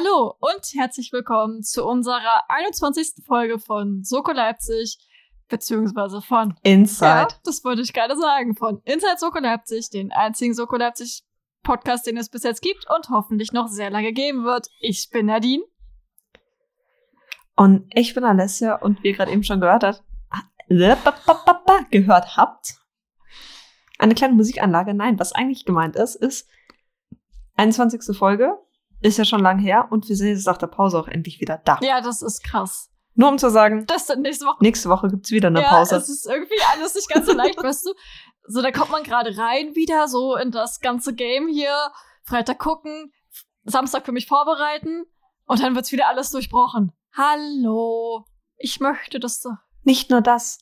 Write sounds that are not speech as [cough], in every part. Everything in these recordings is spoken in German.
Hallo und herzlich willkommen zu unserer 21. Folge von Soko Leipzig, beziehungsweise von Inside. Ja, das wollte ich gerade sagen, von Inside Soko Leipzig, den einzigen Soko Leipzig Podcast, den es bis jetzt gibt und hoffentlich noch sehr lange geben wird. Ich bin Nadine. Und ich bin Alessia und wie ihr gerade eben schon gehört habt, gehört habt, eine kleine Musikanlage. Nein, was eigentlich gemeint ist, ist 21. Folge, ist ja schon lang her und wir sind jetzt nach der Pause auch endlich wieder da. Ja, das ist krass. Nur um zu sagen, Das nächste Woche. nächste Woche gibt's wieder eine ja, Pause. es ist irgendwie alles nicht ganz so leicht, [laughs] weißt du? So, da kommt man gerade rein wieder, so in das ganze Game hier. Freitag gucken, Samstag für mich vorbereiten und dann wird's wieder alles durchbrochen. Hallo. Ich möchte das doch. Nicht nur das.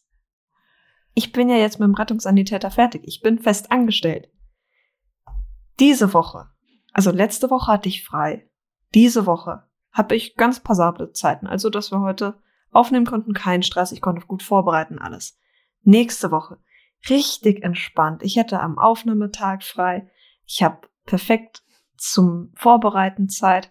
Ich bin ja jetzt mit dem Rettungssanitäter fertig. Ich bin fest angestellt. Diese Woche, also letzte Woche hatte ich frei. Diese Woche habe ich ganz passable Zeiten. Also, dass wir heute aufnehmen konnten, kein Stress. Ich konnte gut vorbereiten, alles. Nächste Woche richtig entspannt. Ich hätte am Aufnahmetag frei. Ich habe perfekt zum Vorbereiten Zeit.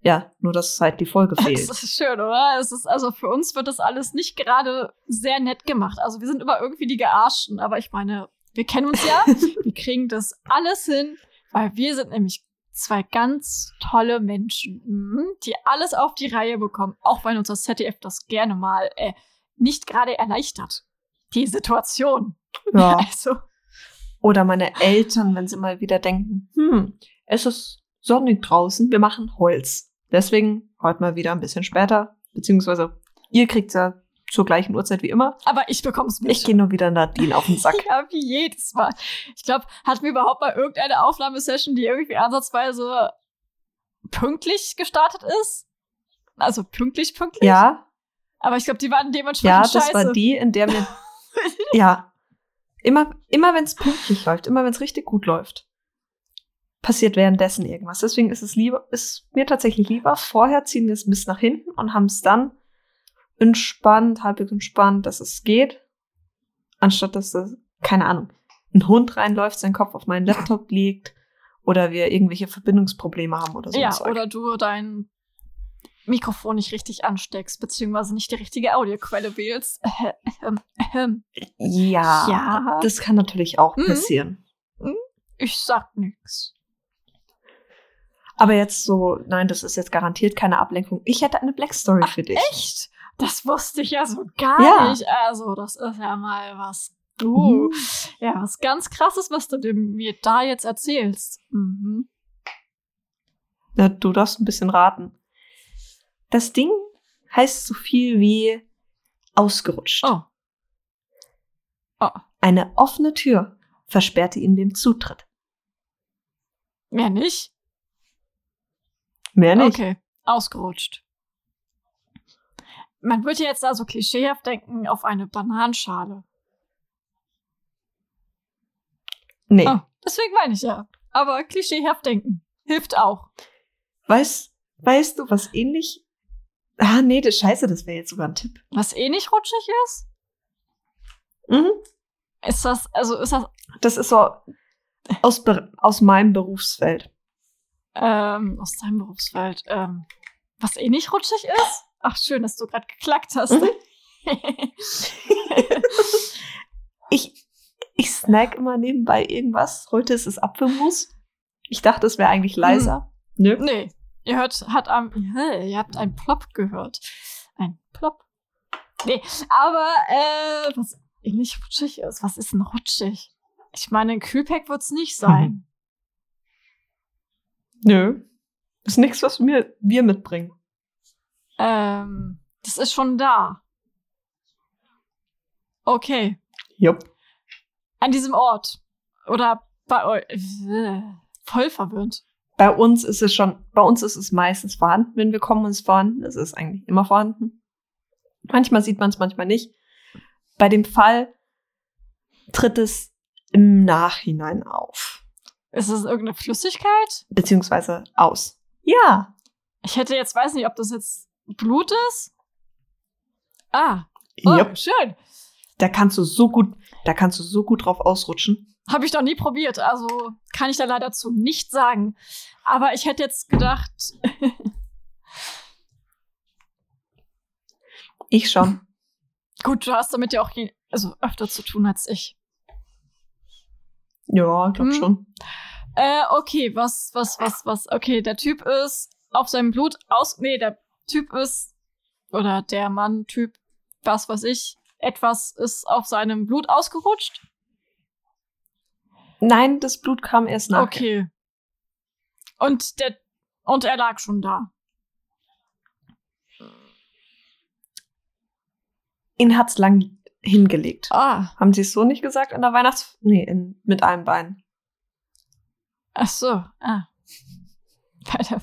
Ja, nur dass halt die Folge [laughs] Das fehlt. ist schön, oder? Es ist, also für uns wird das alles nicht gerade sehr nett gemacht. Also wir sind immer irgendwie die Gearschten, aber ich meine, wir kennen uns ja. [laughs] wir kriegen das alles hin, weil wir sind nämlich zwei ganz tolle Menschen, mhm, die alles auf die Reihe bekommen, auch wenn uns das ZDF das gerne mal äh, nicht gerade erleichtert. Die Situation. [laughs] Ja. Also, Oder meine Eltern, wenn sie mal wieder denken, hm, es ist sonnig draußen, wir machen Holz. Deswegen heute mal wieder ein bisschen später, beziehungsweise ihr kriegt ja zur gleichen Uhrzeit wie immer. aber ich bekomm's mit. Ich gehe nur wieder Nadine auf den Sack. [laughs] Ja, wie jedes Mal. Ich glaube, hatten wir überhaupt mal irgendeine Aufnahmesession, die irgendwie ansatzweise pünktlich gestartet ist? Also pünktlich, pünktlich? Ja, Aber ich glaube, die waren dementsprechend ja, das scheiße. war die, in der mir, [laughs] ja, immer, immer wenn es pünktlich läuft, immer wenn es richtig gut läuft, passiert währenddessen irgendwas. Deswegen ist es lieber, ist mir tatsächlich lieber, vorher ziehen wir es bis nach hinten und haben es dann entspannt, halbwegs entspannt, dass es geht, anstatt dass das, keine Ahnung, ein Hund reinläuft, sein Kopf auf meinen Laptop liegt oder wir irgendwelche Verbindungsprobleme haben oder so. ja, oder du dein Mikrofon nicht richtig ansteckst, beziehungsweise nicht die richtige Audioquelle wählst. Ja, Ja. das kann natürlich auch Mhm. passieren. Ich sag nix. Aber jetzt so, nein, das ist jetzt garantiert keine Ablenkung. Ich hätte eine Black Story für dich. Echt? Das wusste ich ja so gar Ja. nicht. Also, das ist ja mal was. Uh, Mhm. ja, was ganz krasses, was du dem- mir da jetzt erzählst. Mhm. Na, du darfst ein bisschen raten. Das Ding heißt so viel wie ausgerutscht. Oh. Oh. Eine offene Tür versperrte ihm den Zutritt. Mehr nicht? Mehr nicht. Okay, ausgerutscht. Man würde jetzt also klischeehaft denken auf eine Bananenschale. Nee. Oh, deswegen meine ich ja. Aber klischeehaft denken hilft auch. Weißt, weißt du, was ähnlich. Ah, nee, das Scheiße, das wäre jetzt sogar ein Tipp. Was eh nicht rutschig ist? Mhm. Ist das, also ist das Das ist so aus, aus meinem Berufsfeld. ähm, aus deinem Berufsfeld, ähm, was eh nicht rutschig ist? Ach, schön, dass du gerade geklackt hast. Mhm. [laughs] Ich, ich snack immer nebenbei irgendwas. Heute ist es Apfelmus. Ich dachte, es wäre eigentlich leiser. Nö. nee, ihr hört, hat am, ihr habt ein Plop gehört. Ein Plop. Nee, aber, äh, was nicht rutschig ist, was ist denn rutschig? Ich meine, ein Kühlpack wird's nicht sein. Nö. Ist nichts, was wir, wir mitbringen. Ähm, das ist schon da. Okay. Jupp. An diesem Ort. Oder bei euch. Voll verwirrend. Bei uns ist es schon, bei uns ist es meistens vorhanden, wenn wir kommen und es ist vorhanden. Es ist eigentlich immer vorhanden. Manchmal sieht man es, manchmal nicht. Bei dem Fall tritt es im Nachhinein auf. Ist es irgendeine Flüssigkeit? Beziehungsweise aus. Ja. Ich hätte jetzt, weiß nicht, ob das jetzt Blut ist? Ah, oh, yep. schön. Da kannst du so gut, da kannst du so gut drauf ausrutschen. Habe ich noch nie probiert, also kann ich da leider zu nicht sagen. Aber ich hätte jetzt gedacht. [laughs] ich schon. Gut, du hast damit ja auch also öfter zu tun als ich. Ja, ich glaube hm. schon. Äh, okay, was, was, was, was? Okay, der Typ ist auf seinem Blut aus. Nee, der Typ ist. Oder der Mann, Typ, was weiß ich. Etwas ist auf seinem Blut ausgerutscht. Nein, das Blut kam erst nach. Okay. Und der. Und er lag schon da. Ihn hat's lang hingelegt. Ah, Haben Sie es so nicht gesagt an der Weihnachts... Nee, in, mit einem Bein. ach so. Ah. [laughs] Weiter.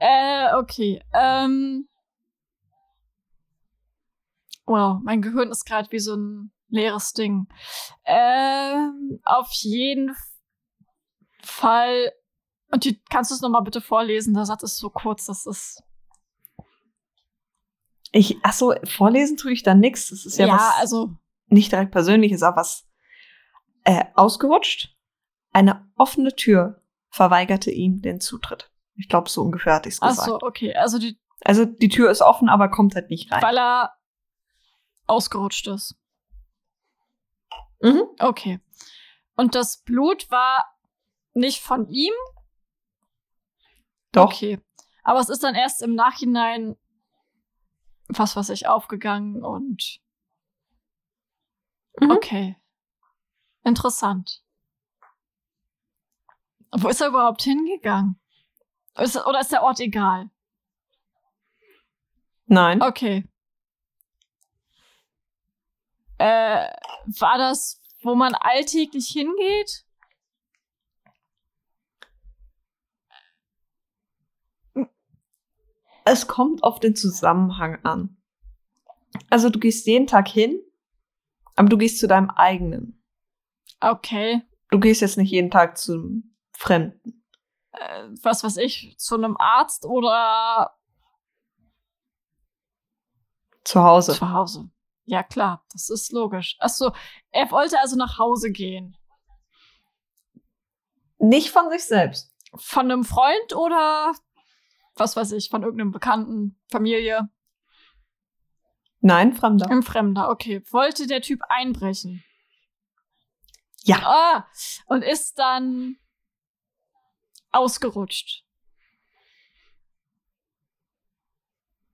Äh, okay. Ähm. Wow, mein Gehirn ist gerade wie so ein leeres Ding. Ähm, auf jeden Fall. Und die, kannst du es nochmal bitte vorlesen? Der Satz ist so kurz, das ist. Ich, ach so, vorlesen tue ich da nix. Das ist ja, Ja, was also. nicht direkt persönliches, aber was äh, ausgerutscht. Eine offene Tür verweigerte ihm den Zutritt. Ich glaube, so ungefähr hatte ich es Ach gesagt. so, okay. Also die, Also die Tür ist offen, aber kommt halt nicht rein. weil er ausgerutscht ist. Mhm. Okay. Und das Blut war nicht von ihm? Doch. Okay. Aber es ist dann erst im Nachhinein, was weiß ich, aufgegangen und. Mhm. Okay. Interessant. Wo ist er überhaupt hingegangen? Ist, oder ist der Ort egal? Nein. Okay. Äh, war das, wo man alltäglich hingeht? Es kommt auf den Zusammenhang an. Also du gehst jeden Tag hin, aber du gehst zu deinem eigenen. Okay. Du gehst jetzt nicht jeden Tag zum Fremden. Äh, was weiß ich, zu einem Arzt oder Zu Hause. zu Hause. Ja, klar, das ist logisch. Achso, er wollte also nach Hause gehen. Nicht von sich selbst. Von einem Freund oder was weiß ich, von irgendeinem Bekannten, Familie? Nein, Fremder. Ein Fremder, okay. Wollte der Typ einbrechen? Ja. Ah, und ist dann ausgerutscht.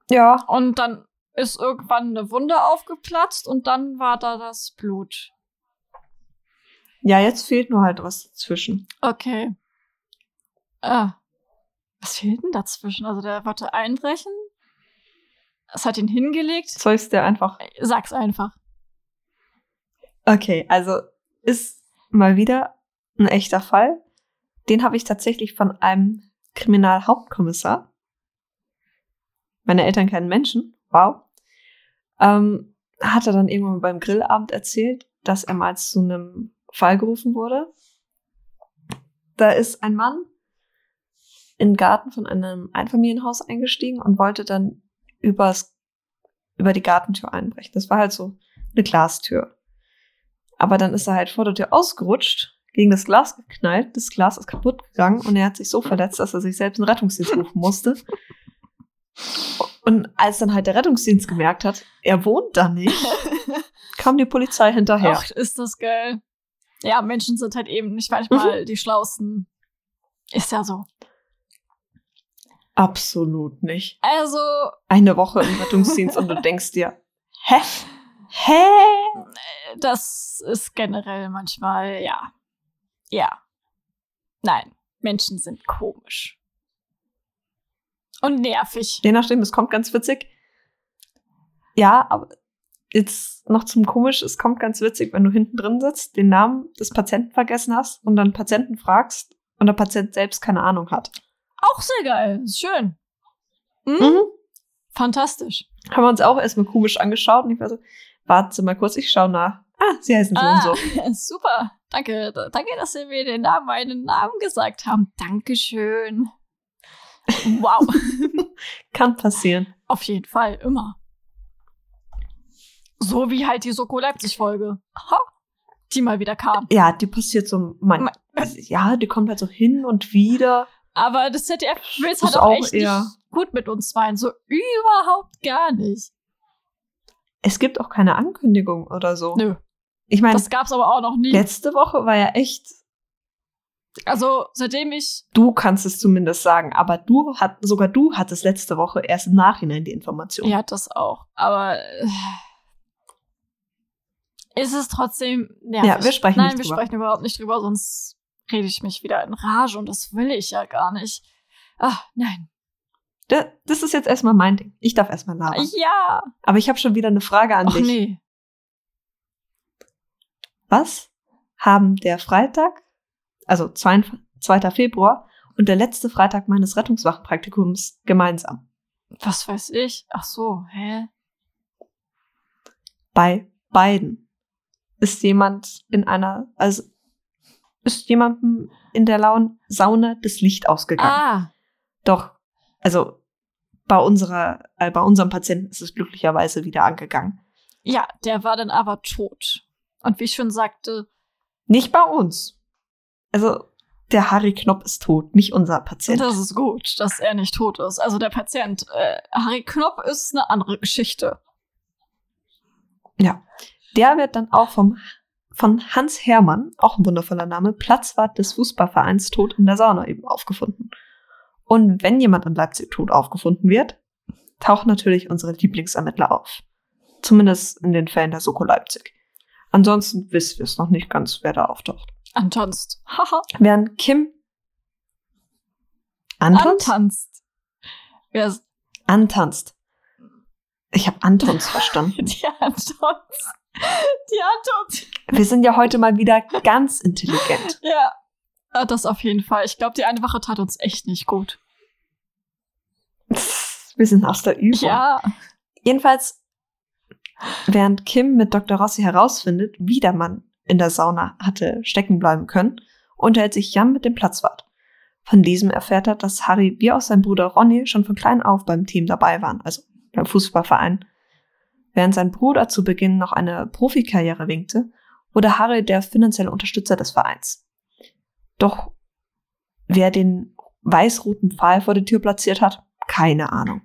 Ja. Und dann ist irgendwann eine Wunde aufgeplatzt und dann war da das Blut. Ja, jetzt fehlt nur halt was dazwischen. Okay. Ah. Was fehlt denn dazwischen? Also der wollte einbrechen. Es hat ihn hingelegt. Soll ich es dir einfach. Sag's einfach. Okay, also ist mal wieder ein echter Fall. Den habe ich tatsächlich von einem Kriminalhauptkommissar. Meine Eltern kennen Menschen. Wow. Ähm, hat er dann irgendwann beim Grillabend erzählt, dass er mal zu einem Fall gerufen wurde. Da ist ein Mann in den Garten von einem Einfamilienhaus eingestiegen und wollte dann übers, über die Gartentür einbrechen. Das war halt so eine Glastür. Aber dann ist er halt vor der Tür ausgerutscht, gegen das Glas geknallt, das Glas ist kaputt gegangen und er hat sich so verletzt, dass er sich selbst einen Rettungsdienst [laughs] rufen musste. Und als dann halt der Rettungsdienst gemerkt hat, er wohnt da nicht, [laughs] kam die Polizei hinterher. Ach, ist das geil. Ja, Menschen sind halt eben nicht manchmal die Schlausten. Ist ja so. Absolut nicht. Also, Eine Woche im Rettungsdienst und du denkst dir, [laughs] hä? Hä? das ist generell manchmal, ja. Ja. Nein, Menschen sind komisch. Und nervig. Je nachdem, es kommt ganz witzig. Ja, aber jetzt noch zum komisch, es kommt ganz witzig, wenn du hinten drin sitzt, den Namen des Patienten vergessen hast und dann Patienten fragst und der Patient selbst keine Ahnung hat. Auch sehr geil. Ist schön. Hm? Mhm. Fantastisch. Haben wir uns auch erstmal komisch angeschaut und ich war so, warte mal kurz, ich schau nach. Ah, sie heißen so Ah, und so. [laughs] super. Danke. Danke, dass Sie mir den Namen, meinen Namen gesagt haben. Dankeschön. Wow. [laughs] Kann passieren. Auf jeden Fall, immer. So wie halt die Soko Leipzig-Folge. Die mal wieder kam. Ja, die passiert so, man, Ma- ja, die kommt halt so hin und wieder. Aber das ZDF will es halt auch auch echt eher- nicht gut mit uns meinen. So überhaupt gar nicht. es gibt auch keine Ankündigung oder so. Nö. Ich meine, Das gab's aber auch noch nie. letzte Woche war ja echt, Also, seitdem ich. du kannst es zumindest sagen, aber du hat, sogar du hattest letzte Woche erst im Nachhinein die Information. Ja, das auch. Aber. Äh, ist es trotzdem nervig. Ja, wir sprechen Nein, nicht wir drüber. sprechen überhaupt nicht drüber, sonst rede ich mich wieder in Rage und das will ich ja gar nicht. Ach, nein. Da- Das ist jetzt erstmal mein Ding. Ich darf erstmal labern. Ja. Aber ich habe schon wieder eine Frage an Ach dich. nee. Was haben der Freitag, also 2. 2. Februar und der letzte Freitag meines Rettungswachenpraktikums gemeinsam? Was weiß ich? Ach so, hä? Bei beiden ist jemand in einer, also ist jemandem in der lauen Sauna das Licht ausgegangen. Ah, Doch, also bei unserer, äh, bei unserem Patienten ist es glücklicherweise wieder angegangen. ja, der war dann aber tot. Und wie ich schon sagte, Nicht bei uns. Also der Harry Knopp ist tot, nicht unser Patient. das ist gut, dass er nicht tot ist. Also der Patient, äh, Harry Knopp ist eine andere Geschichte. Ja. Der wird dann auch vom, von Hans Hermann, auch ein wundervoller Name, Platzwart des Fußballvereins tot in der Sauna eben aufgefunden. Und wenn jemand in Leipzig tot aufgefunden wird, tauchen natürlich unsere Lieblingsermittler auf. Zumindest in den Fällen der Soko Leipzig. Ansonsten wissen wir es noch nicht ganz, wer da auftaucht. Antonst. Haha. Während Kim Antons? Antanzt. Wer ist antanzt. Ich habe Antons verstanden. [laughs] die Antons? Die Antons. Wir sind ja heute mal wieder ganz intelligent. Ja. Ah, Das auf jeden Fall. Ich glaube, die eine Woche tat uns echt nicht gut. Wir sind aus der Übung. Ja. Jedenfalls, während Kim mit Dr. Rossi herausfindet, wie der Mann in der Sauna hatte stecken bleiben können, unterhält sich Jan mit dem Platzwart. Von diesem erfährt er, dass Harry wie auch sein Bruder Ronny schon von klein auf beim Team dabei waren, also beim Fußballverein. Während sein Bruder zu Beginn noch eine Profikarriere winkte, wurde Harry der finanzielle Unterstützer des Vereins. Doch wer den weiß-roten Pfahl vor der Tür platziert hat, keine Ahnung.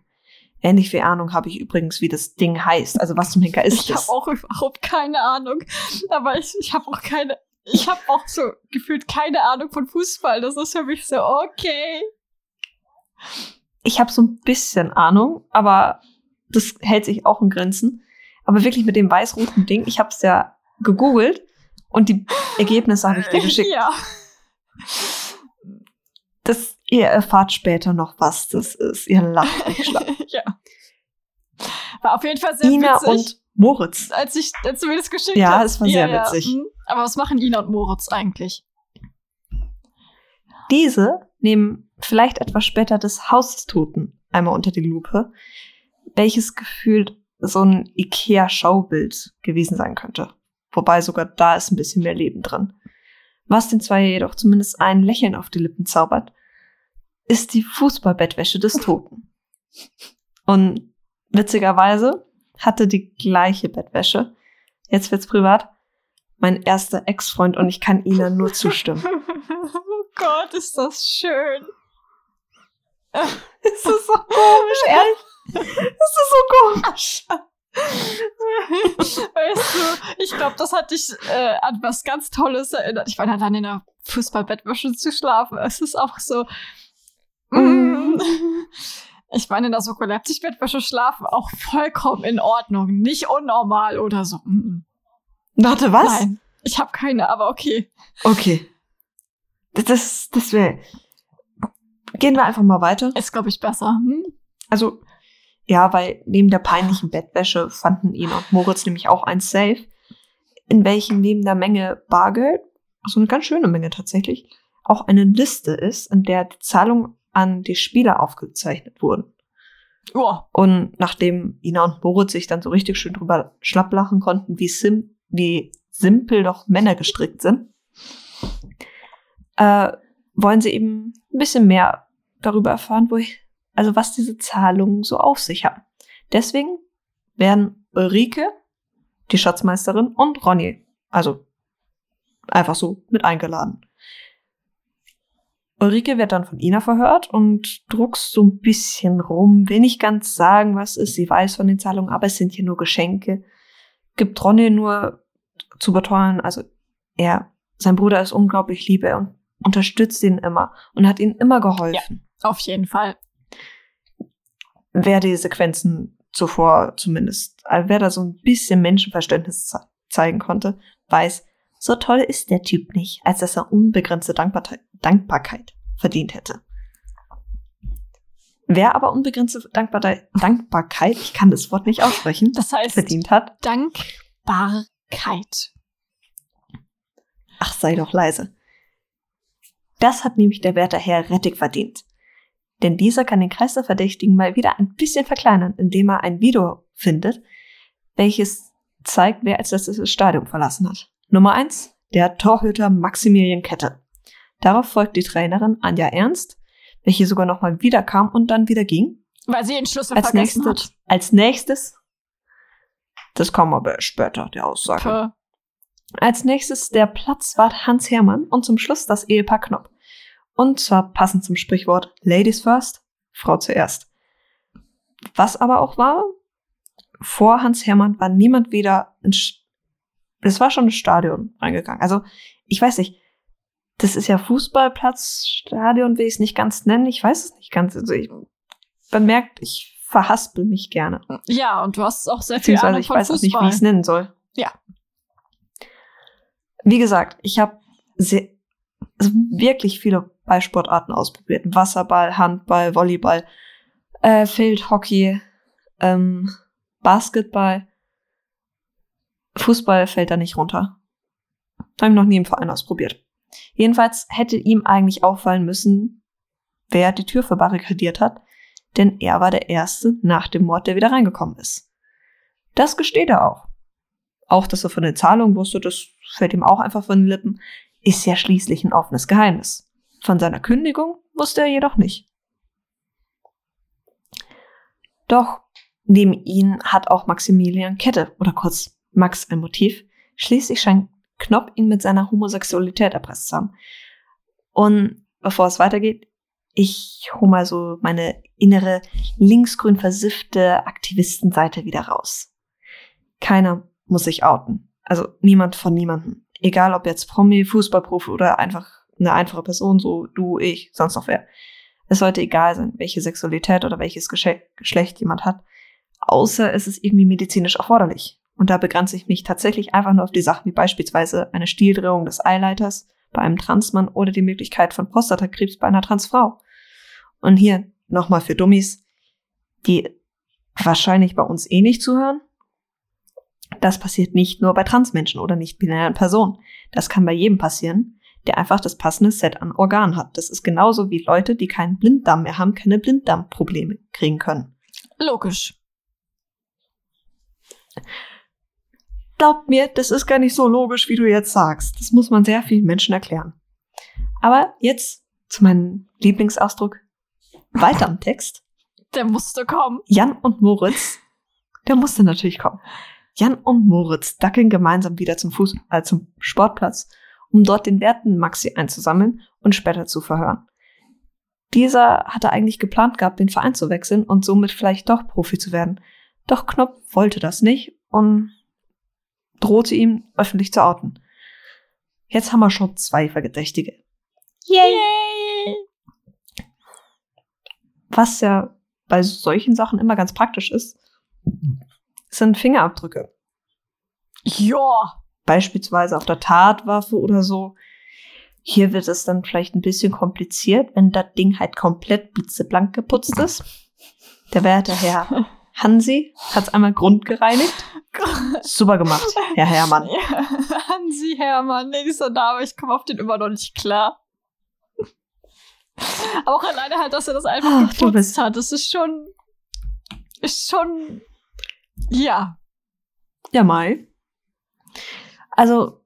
Ähnlich viel Ahnung habe ich übrigens, wie das Ding heißt. Also was zum Henker ist Ich das? habe auch überhaupt keine Ahnung. Aber ich, ich habe auch keine. Ich habe auch so gefühlt keine Ahnung von Fußball. Das ist für mich so, okay. Ich habe so ein bisschen Ahnung, aber das hält sich auch in Grenzen. Aber wirklich mit dem weiß-roten Ding, ich habe es ja gegoogelt und die Ergebnisse habe ich dir [laughs] geschickt. Ja. Das, ihr erfahrt später noch, was das ist. Ihr lacht [laughs] nicht schlapp. ja. War auf jeden Fall sehr Ina witzig. und Moritz. als ich als du mir das geschickt Ja, hast. es war sehr witzig. hm. Aber was machen Ina und Moritz eigentlich? Diese nehmen vielleicht etwas später das Haus des Toten einmal unter die Lupe, welches gefühlt so ein Ikea-Schaubild gewesen sein könnte. Wobei sogar da ist ein bisschen mehr Leben drin. Was den zwei jedoch zumindest ein Lächeln auf die Lippen zaubert, ist die Fußballbettwäsche des Toten. Und witzigerweise hatte die gleiche Bettwäsche, jetzt wird's privat, mein erster Ex-Freund und ich kann Ihnen nur zustimmen. [laughs] oh Gott, ist das schön. Das ist so [laughs] komisch, ehrlich. Das ist so komisch. Weißt du, ich glaube, das hat dich äh, an was ganz Tolles erinnert. Ich meine, dann in der Fußballbettwäsche zu schlafen. Es ist auch so. Mm. [laughs] Ich meine, in der Leipzig Bettwäsche schlafen auch vollkommen in Ordnung. Nicht unnormal oder so. Mm, Warte, was? Nein, ich habe keine, aber okay. Okay. Das, das, das wäre. Gehen wir einfach mal weiter. Ist, glaube ich, besser. Hm? Also, ja, weil neben der peinlichen Bettwäsche fanden ihn und Moritz nämlich auch ein Safe, in welchem neben der Menge Bargeld, also eine ganz schöne Menge tatsächlich, auch eine Liste ist, in der die Zahlungen an die Spieler aufgezeichnet wurden. Ja. Und nachdem Ina und Moritz sich dann so richtig schön drüber schlapplachen konnten, wie, sim wie simpel doch Männer gestrickt sind, äh, wollen sie eben ein bisschen mehr darüber erfahren, wo ich, also was diese Zahlungen so auf sich haben. Deswegen werden Ulrike, die Schatzmeisterin, und Ronny, also einfach so mit eingeladen. Ulrike wird dann von Ina verhört und druckst so ein bisschen rum, will nicht ganz sagen, was ist. Sie weiß von den Zahlungen, aber es sind hier nur Geschenke. Gibt Ronny nur zu beteuern, also er, sein Bruder ist unglaublich lieb und unterstützt ihn immer und hat ihnen immer geholfen. Ja, auf jeden Fall. Wer die Sequenzen zuvor zumindest, äh, wer da so ein bisschen Menschenverständnis ze zeigen konnte, weiß, so toll ist der Typ nicht, als dass er unbegrenzte Dankbarkeit, Dankbarkeit verdient hätte. Wer aber unbegrenzte Dankbarkeit, Dankbarkeit, ich kann das Wort nicht aussprechen, das heißt verdient hat. Dankbarkeit. Ach, sei doch leise. Das hat nämlich der werte Herr Rettig verdient. Denn dieser kann den Kreis der Verdächtigen mal wieder ein bisschen verkleinern, indem er ein Video findet, welches zeigt, wer als letztes das Stadion verlassen hat. Nummer eins, der Torhüter Maximilian Kette. Darauf folgt die Trainerin Anja Ernst, welche sogar nochmal wiederkam und dann wieder ging. Weil sie den Schlüssel als vergessen nächstes, hat. Als nächstes, das kommen aber später, der Aussage. Puh. Als nächstes der Platzwart Hans Hermann und zum Schluss das Ehepaar Knopp. Und zwar passend zum Sprichwort Ladies first, Frau zuerst. Was aber auch war, vor Hans Hermann war niemand wieder ins, es war schon ins Stadion reingegangen. Also, ich weiß nicht, das ist ja Fußballplatz, Stadion will ich es nicht ganz nennen, ich weiß es nicht ganz. Also, ich, man merkt, ich verhaspel mich gerne. Ja, und du hast auch sehr viel Ahnung ich von weiß auch Fußball. nicht, wie ich es nennen soll. Ja. Wie gesagt, ich habe also wirklich viele Ballsportarten ausprobiert. Wasserball, Handball, Volleyball, äh, Feldhockey, ähm, Basketball. Fußball fällt da nicht runter. Habe ich noch nie im Verein ausprobiert. Jedenfalls hätte ihm eigentlich auffallen müssen, wer die Tür verbarrikadiert hat, denn er war der Erste nach dem Mord, der wieder reingekommen ist. Das gesteht er auch. Auch, dass er von den Zahlungen wusste, das fällt ihm auch einfach von den Lippen, ist ja schließlich ein offenes Geheimnis. Von seiner Kündigung wusste er jedoch nicht. Doch neben ihn hat auch Maximilian Kette oder kurz Max ein Motiv. Schließlich scheint Knopp ihn mit seiner Homosexualität erpresst zu haben. Und bevor es weitergeht, ich hole mal so meine innere linksgrün versiffte Aktivistenseite wieder raus. Keiner muss sich outen. Also niemand von niemandem. Egal ob jetzt Promi, Fußballprofi oder einfach eine einfache Person, so du, ich, sonst noch wer. Es sollte egal sein, welche Sexualität oder welches Geschlecht jemand hat, außer es ist irgendwie medizinisch erforderlich. Und da begrenze ich mich tatsächlich einfach nur auf die Sachen wie beispielsweise eine Stieldrehung des Eileiters bei einem Transmann oder die Möglichkeit von Prostatakrebs bei einer Transfrau. Und hier nochmal für Dummies, die wahrscheinlich bei uns eh nicht zuhören. Das passiert nicht nur bei Transmenschen oder nicht-binären Personen. Das kann bei jedem passieren, der einfach das passende Set an Organen hat. Das ist genauso wie Leute, die keinen Blinddarm mehr haben, keine Blinddarmprobleme kriegen können. Logisch. Glaubt mir, das ist gar nicht so logisch, wie du jetzt sagst. Das muss man sehr vielen Menschen erklären. Aber jetzt zu meinem Lieblingsausdruck. Weiter am Text. Der musste kommen. Jan und Moritz, der musste natürlich kommen. Jan und Moritz dackeln gemeinsam wieder zum, Fuß, äh, zum Sportplatz, um dort den werten Maxi einzusammeln und später zu verhören. Dieser hatte eigentlich geplant gehabt, den Verein zu wechseln und somit vielleicht doch Profi zu werden. Doch Knopf wollte das nicht und drohte ihm, öffentlich zu outen. Jetzt haben wir schon zwei Verdächtige. Yay! Was ja bei solchen Sachen immer ganz praktisch ist, sind Fingerabdrücke. Ja. Beispielsweise auf der Tatwaffe oder so. Hier wird es dann vielleicht ein bisschen kompliziert, wenn das Ding halt komplett blitzeblank geputzt ist. Der werte Herr [laughs] Hansi hat es einmal grundgereinigt. [laughs] Super gemacht, Herr Herrmann. Ja, Hansi Hermann, nee, dieser Name, ich komme auf den immer noch nicht klar. Aber auch alleine halt, dass er das einfach Ach, geputzt bist- hat, das ist schon, ist schon, ja. Ja, Mai. Also,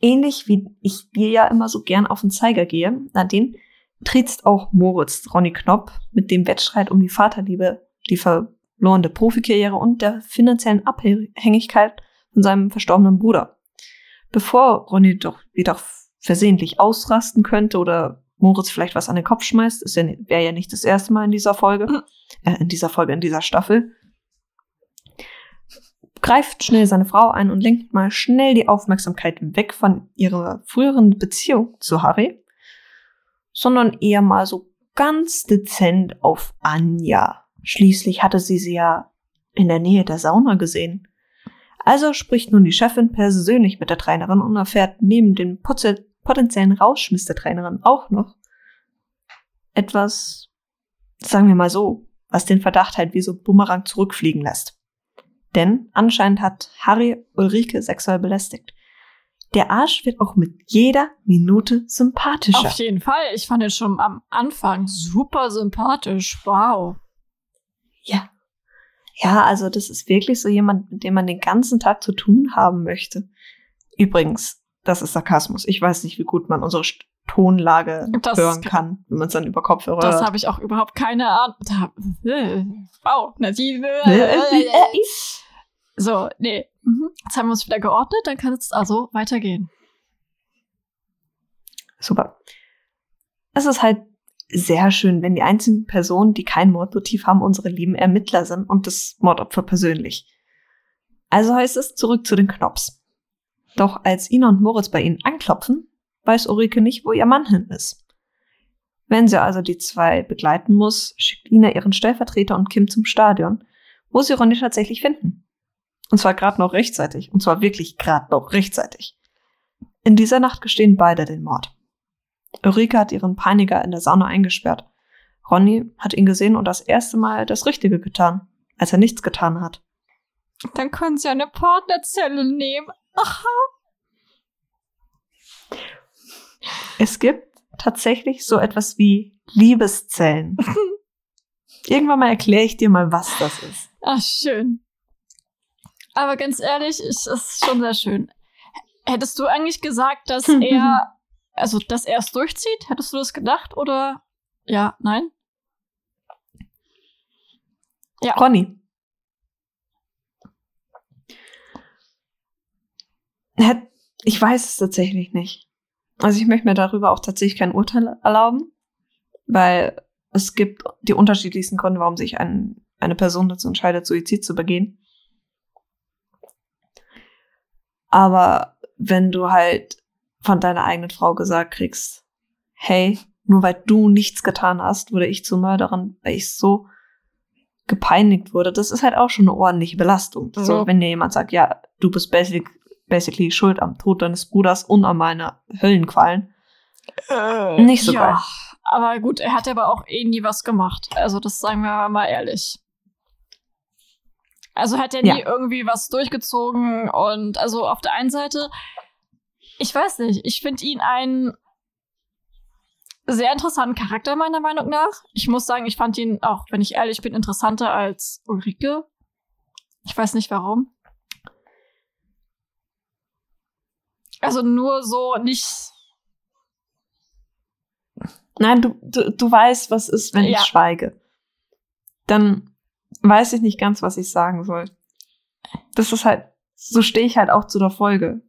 ähnlich wie ich dir ja immer so gern auf den Zeiger gehe, Nadine, trittst auch Moritz Ronny Knopp mit dem Wettstreit um die Vaterliebe, die verlorene Profikarriere und der finanziellen Abhängigkeit von seinem verstorbenen Bruder. Bevor Ronny doch jedoch versehentlich ausrasten könnte oder Moritz vielleicht was an den Kopf schmeißt. Ist ja, wäre ja nicht das erste Mal in dieser Folge, Mhm. äh, in dieser Folge, in dieser Staffel. Greift schnell seine Frau ein und lenkt mal schnell die Aufmerksamkeit weg von ihrer früheren Beziehung zu Harry, sondern eher mal so ganz dezent auf Anja. Schließlich hatte sie sie ja in der Nähe der Sauna gesehen. Also spricht nun die Chefin persönlich mit der Trainerin und erfährt neben dem potenziellen Rauschmiss der Trainerin auch noch etwas, sagen wir mal so, was den Verdacht halt wie so Bumerang zurückfliegen lässt. Denn anscheinend hat Harry Ulrike sexuell belästigt. Der Arsch wird auch mit jeder Minute sympathischer. Auf jeden Fall. Ich fand ihn schon am Anfang super sympathisch. Wow. Ja. Ja, also das ist wirklich so jemand, mit dem man den ganzen Tag zu tun haben möchte. Übrigens, das ist Sarkasmus. Ich weiß nicht, wie gut man unsere Tonlage Das hören kann- wenn man es dann über Kopfhörer Das habe ich auch überhaupt keine Ahnung. Da, äh, wow, Nadine. Äh, So, nee. Mhm. Jetzt haben wir uns wieder geordnet, dann kann es also weitergehen. Super. Es ist halt sehr schön, wenn die einzigen Personen, die kein Mordmotiv haben, unsere lieben Ermittler sind und das Mordopfer persönlich. Also heißt es zurück zu den Knops. Doch als Ina und Moritz bei ihnen anklopfen, weiß Ulrike nicht, wo ihr Mann hin ist. Wenn sie also die zwei begleiten muss, schickt Ina ihren Stellvertreter und Kim zum Stadion, wo sie Ronny tatsächlich finden. Und zwar gerade noch rechtzeitig. Und zwar wirklich gerade noch rechtzeitig. In dieser Nacht gestehen beide den Mord. Ulrike hat ihren Peiniger in der Sauna eingesperrt. Ronny hat ihn gesehen und das erste Mal das Richtige getan, als er nichts getan hat. Dann können sie eine Partnerzelle nehmen. Aha. Es gibt tatsächlich so etwas wie Liebeszellen. [laughs] Irgendwann mal erkläre ich dir mal, was das ist. Ach, schön. Aber ganz ehrlich, ich, es ist schon sehr schön. Hättest du eigentlich gesagt, dass [laughs] er, also, dass er es durchzieht? Hättest du das gedacht oder? Ja, nein? Ja. Hätt- Ich weiß es tatsächlich nicht. Also ich möchte mir darüber auch tatsächlich kein Urteil erlauben, weil es gibt die unterschiedlichsten Gründe, warum sich ein, eine Person dazu entscheidet, Suizid zu begehen. Aber wenn du halt von deiner eigenen Frau gesagt kriegst, hey, nur weil du nichts getan hast, wurde ich zur Mörderin, weil ich so gepeinigt wurde, das ist halt auch schon eine ordentliche Belastung. Ja. So, wenn dir jemand sagt, ja, du bist basic, basically schuld am Tod deines Bruders und an meiner Höllenqualen. Nicht so ja, geil. Aber gut, er hat aber auch eh nie was gemacht. Also, das sagen wir mal ehrlich. Also hat er nie Ja. irgendwie was durchgezogen und also auf der einen Seite, ich weiß nicht, ich finde ihn einen sehr interessanten Charakter meiner Meinung nach. Ich muss sagen, ich fand ihn auch, wenn ich ehrlich bin, interessanter als Ulrike. Ich weiß nicht warum. Also nur so nicht Nein, du, du, du weißt, was ist, wenn Ja. ich schweige. Dann weiß ich nicht ganz, was ich sagen soll. Das ist halt, so stehe ich halt auch zu der Folge.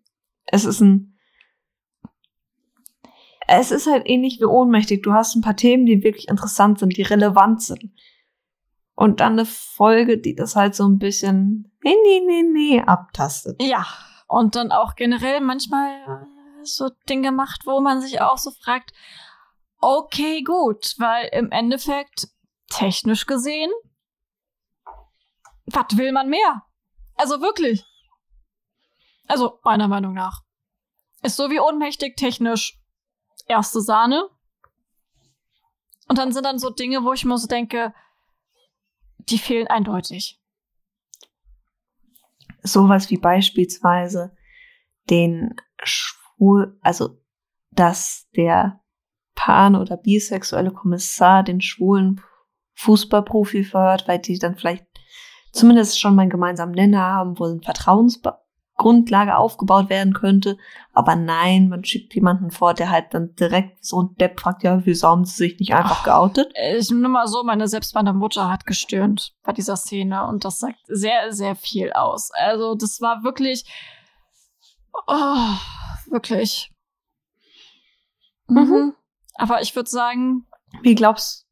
Es ist ein, es ist halt ähnlich wie ohnmächtig. Du hast ein paar Themen, die wirklich interessant sind, die relevant sind. Und dann eine Folge, die das halt so ein bisschen, nee, nee, nee, nee, abtastet. Ja, und dann auch generell manchmal äh, so Dinge macht, wo man sich auch so fragt, okay, gut, weil im Endeffekt, technisch gesehen, was will man mehr? Also wirklich. Also, meiner Meinung nach. Ist so wie ohnmächtig technisch erste Sahne. Und dann sind dann so Dinge, wo ich mir so denke, die fehlen eindeutig. sowas wie beispielsweise den schwul, also dass der pan- oder bisexuelle Kommissar den schwulen Fußballprofi verhört, weil die dann vielleicht zumindest schon mal einen gemeinsamen Nenner haben, wo eine Vertrauensgrundlage aufgebaut werden könnte. Aber nein, man schickt jemanden vor, der halt dann direkt so ein Depp fragt, ja, wieso haben sie sich nicht einfach Ach. geoutet? Ich nur mal so, meine selbst meine Mutter hat gestöhnt bei dieser Szene und das sagt sehr, sehr viel aus. Also das war wirklich, oh, wirklich. Mhm. Aber ich würde sagen, Wie glaubst,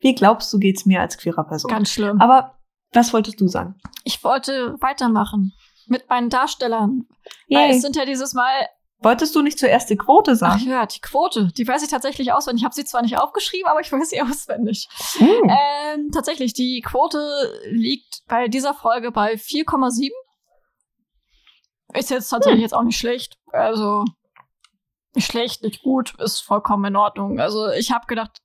wie glaubst du, geht's mir als queerer Person? ganz schlimm. Aber was wolltest du sagen? ich wollte weitermachen mit meinen Darstellern. Weil es sind ja dieses Mal, Wolltest du nicht zuerst die Quote ach sagen? ja, die Quote, die weiß ich tatsächlich auswendig. Ich habe sie zwar nicht aufgeschrieben, aber ich weiß sie [laughs] auswendig. Hm. Ähm, tatsächlich, die Quote liegt bei dieser Folge bei 4,7. Ist jetzt tatsächlich jetzt auch nicht schlecht. Also, nicht schlecht, nicht gut, ist vollkommen in Ordnung. Also, ich habe gedacht,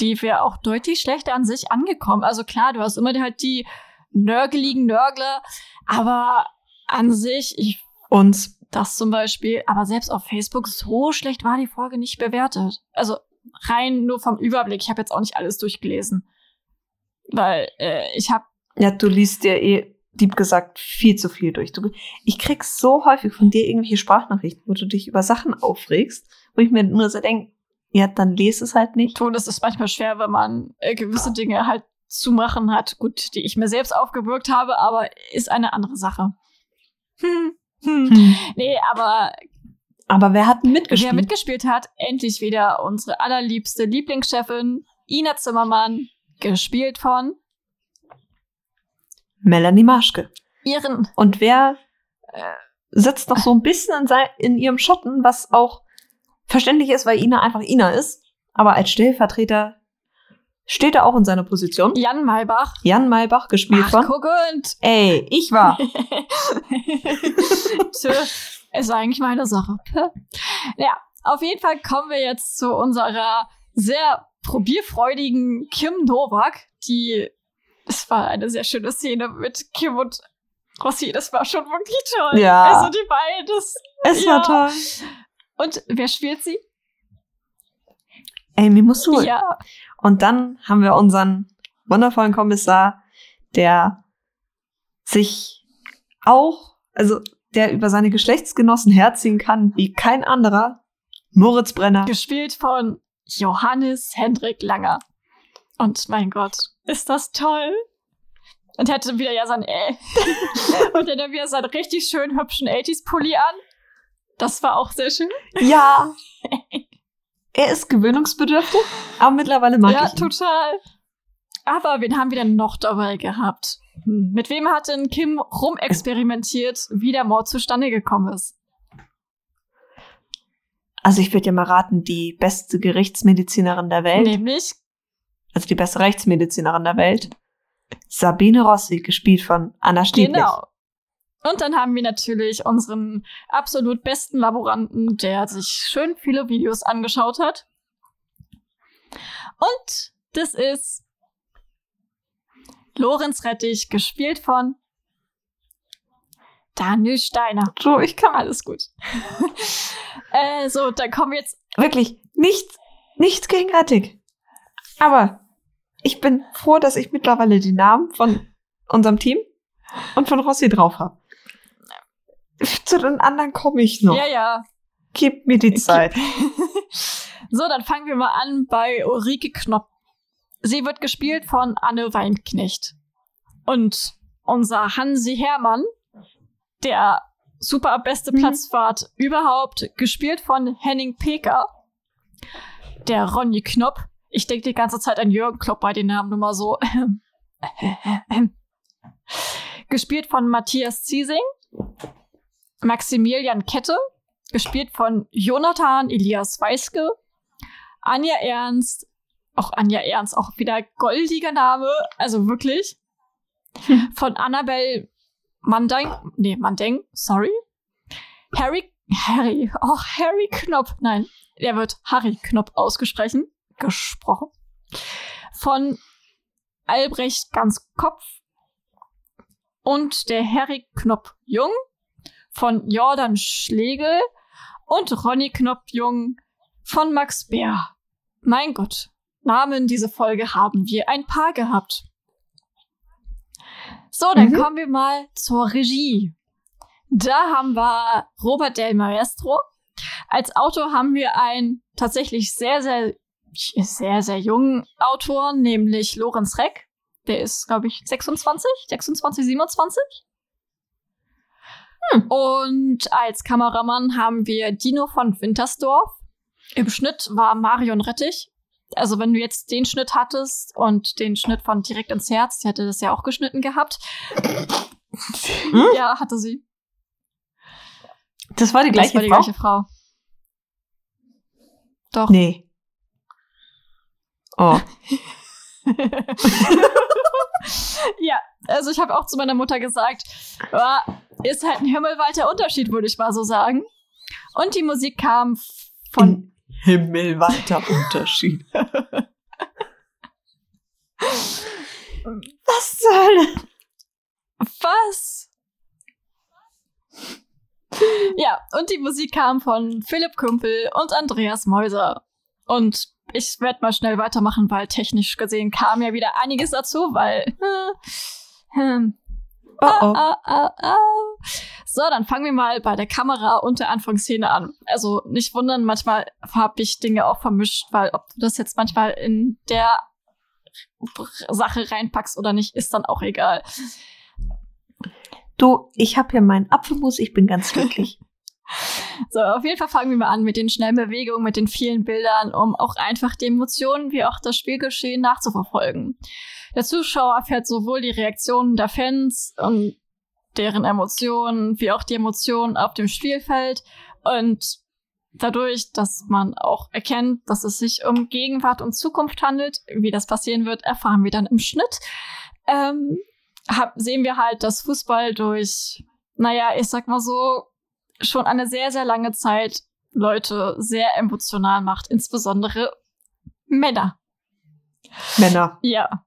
die wäre auch deutlich schlechter an sich angekommen. Also klar, du hast immer halt die nörgeligen Nörgler, aber an sich, ich Uns. das zum Beispiel, aber selbst auf Facebook, so schlecht war die Folge nicht bewertet. Also rein nur vom Überblick. Ich habe jetzt auch nicht alles durchgelesen. Weil äh, ich habe, Ja, du liest dir eh, lieb gesagt, viel zu viel durch. Du, ich krieg so häufig von dir irgendwelche Sprachnachrichten, wo du dich über Sachen aufregst, wo ich mir nur so denke, ja, dann lese es halt nicht. tun, es ist manchmal schwer, wenn man äh, gewisse Dinge halt zu machen hat. Gut, die ich mir selbst aufgebürgt habe, aber ist eine andere Sache. Hm. Hm. Nee, aber Aber wer hat mitgespielt? wer mitgespielt hat, endlich wieder unsere allerliebste Lieblingschefin, Ina Zimmermann, gespielt von Melanie Maschke. ihren Und wer äh, sitzt noch so ein bisschen in, sei, in ihrem Schatten, was auch verständlich ist, weil Ina einfach Ina ist. Aber als Stellvertreter steht er auch in seiner Position. Jan Maybach. Jan Maybach, gespielt Ach, von. guckend. Ey, ich war. [laughs] Tö, ist eigentlich meine Sache. Ja, auf jeden Fall kommen wir jetzt zu unserer sehr probierfreudigen Kim Novak, die, es war eine sehr schöne Szene mit Kim und Rossi, das war schon wirklich toll. Ja. Also die beiden, das, Es Ja. war toll. und wer spielt sie? Amy Musul. Ja, Und dann haben wir unseren wundervollen Kommissar, der sich auch, also der über seine Geschlechtsgenossen herziehen kann, wie kein anderer. Moritz Brenner. gespielt von Johannes Hendrik Langer. Und mein Gott, ist das toll. Und er hatte wieder ja sein äh. [laughs] Und dann wieder seinen richtig schön hübschen 80s-Pulli an. Das war auch sehr schön. Ja. [laughs] er ist gewöhnungsbedürftig, aber mittlerweile mag ja, ich ihn. total. Aber wen haben wir denn noch dabei gehabt? Hm, Mit wem hat denn Kim rumexperimentiert, wie der Mord zustande gekommen ist? Also ich würde dir mal raten, die beste Gerichtsmedizinerin der Welt, Nämlich also die beste Rechtsmedizinerin der Welt, Sabine Rossi, gespielt von Anna Stieblich. Genau. Und dann haben wir natürlich unseren absolut besten Laboranten, der sich schön viele Videos angeschaut hat. Und das ist Lorenz Rettich, gespielt von Daniel Steiner. So, ich kann Alles gut. [laughs] äh, so, dann kommen wir jetzt. wirklich nichts, nichts gegen Rettig. Aber ich bin froh, dass ich mittlerweile die Namen von unserem Team und von Rossi drauf habe. [laughs] Zu den anderen komme ich noch. Ja, ja. Gib mir die Zeit. [laughs] so, dann fangen wir mal an bei Ulrike Knopp. Sie wird gespielt von Anne Weinknecht. Und unser Hansi Hermann, der super beste Mhm. Platzfahrt überhaupt, gespielt von Henning Peker. Der Ronny Knopp. Ich denke die ganze Zeit an Jürgen Klopp bei den Namen nur mal so. [laughs] gespielt von Matthias Ziesing. Maximilian Kette, gespielt von Jonathan Elias Weiske, Anja Ernst, auch Anja Ernst, auch wieder goldiger Name, also wirklich, [laughs] von Annabelle Mandeng, nee, Mandeng, sorry, Harry, Harry, auch Harry Knopp, nein, der wird Harry Knopp ausgesprochen, gesprochen, von Albrecht ganz Kopf und der Harry Knopp Jung von Jordan Schlegel und Ronny Knopp Jung von Max Bär. Mein Gott, Namen diese Folge haben wir ein paar gehabt. So, dann Mhm. kommen wir mal zur Regie. Da haben wir Robert Del Maestro. Als Autor haben wir einen tatsächlich sehr, sehr, sehr, sehr jungen Autor, nämlich Lorenz Reck. Der ist, glaube ich, 26, 26, 27. Hm. Und als Kameramann haben wir Dino von Wintersdorf. Im Schnitt war Marion Rettich. Also wenn du jetzt den Schnitt hattest und den Schnitt von direkt ins Herz, die hätte das ja auch geschnitten gehabt. Hm? Ja, hatte sie. Das war die gleiche das war die Frau? gleiche Frau. Doch. Nee. Oh. [laughs] [laughs] ja, also ich habe auch zu meiner Mutter gesagt, ist halt ein himmelweiter Unterschied, würde ich mal so sagen. Und die Musik kam von himmelweiter Unterschied. [laughs] Was zur Hölle? Was? Ja, und die Musik kam von Philipp Kümpel und Andreas Mäuser. Und ich werde mal schnell weitermachen, weil technisch gesehen kam ja wieder einiges dazu, weil. Oh oh. ah, ah, ah. So, dann fangen wir mal bei der Kamera und der Anfangsszene an. Also nicht wundern, manchmal habe ich Dinge auch vermischt, weil ob du das jetzt manchmal in der Sache reinpackst oder nicht, ist dann auch egal. Du, ich habe hier meinen Apfelmus, ich bin ganz glücklich. [laughs] So, auf jeden Fall fangen wir mal an mit den schnellen Bewegungen, mit den vielen Bildern, um auch einfach die Emotionen wie auch das Spielgeschehen nachzuverfolgen. Der Zuschauer erfährt sowohl die Reaktionen der Fans und deren Emotionen, wie auch die Emotionen auf dem Spielfeld und dadurch, dass man auch erkennt, dass es sich um Gegenwart und Zukunft handelt, wie das passieren wird, erfahren wir dann im Schnitt. Ähm, hab, sehen wir halt, dass Fußball durch, naja, ich sag mal so, schon eine sehr, sehr lange Zeit Leute sehr emotional macht, insbesondere Männer. Männer. Ja.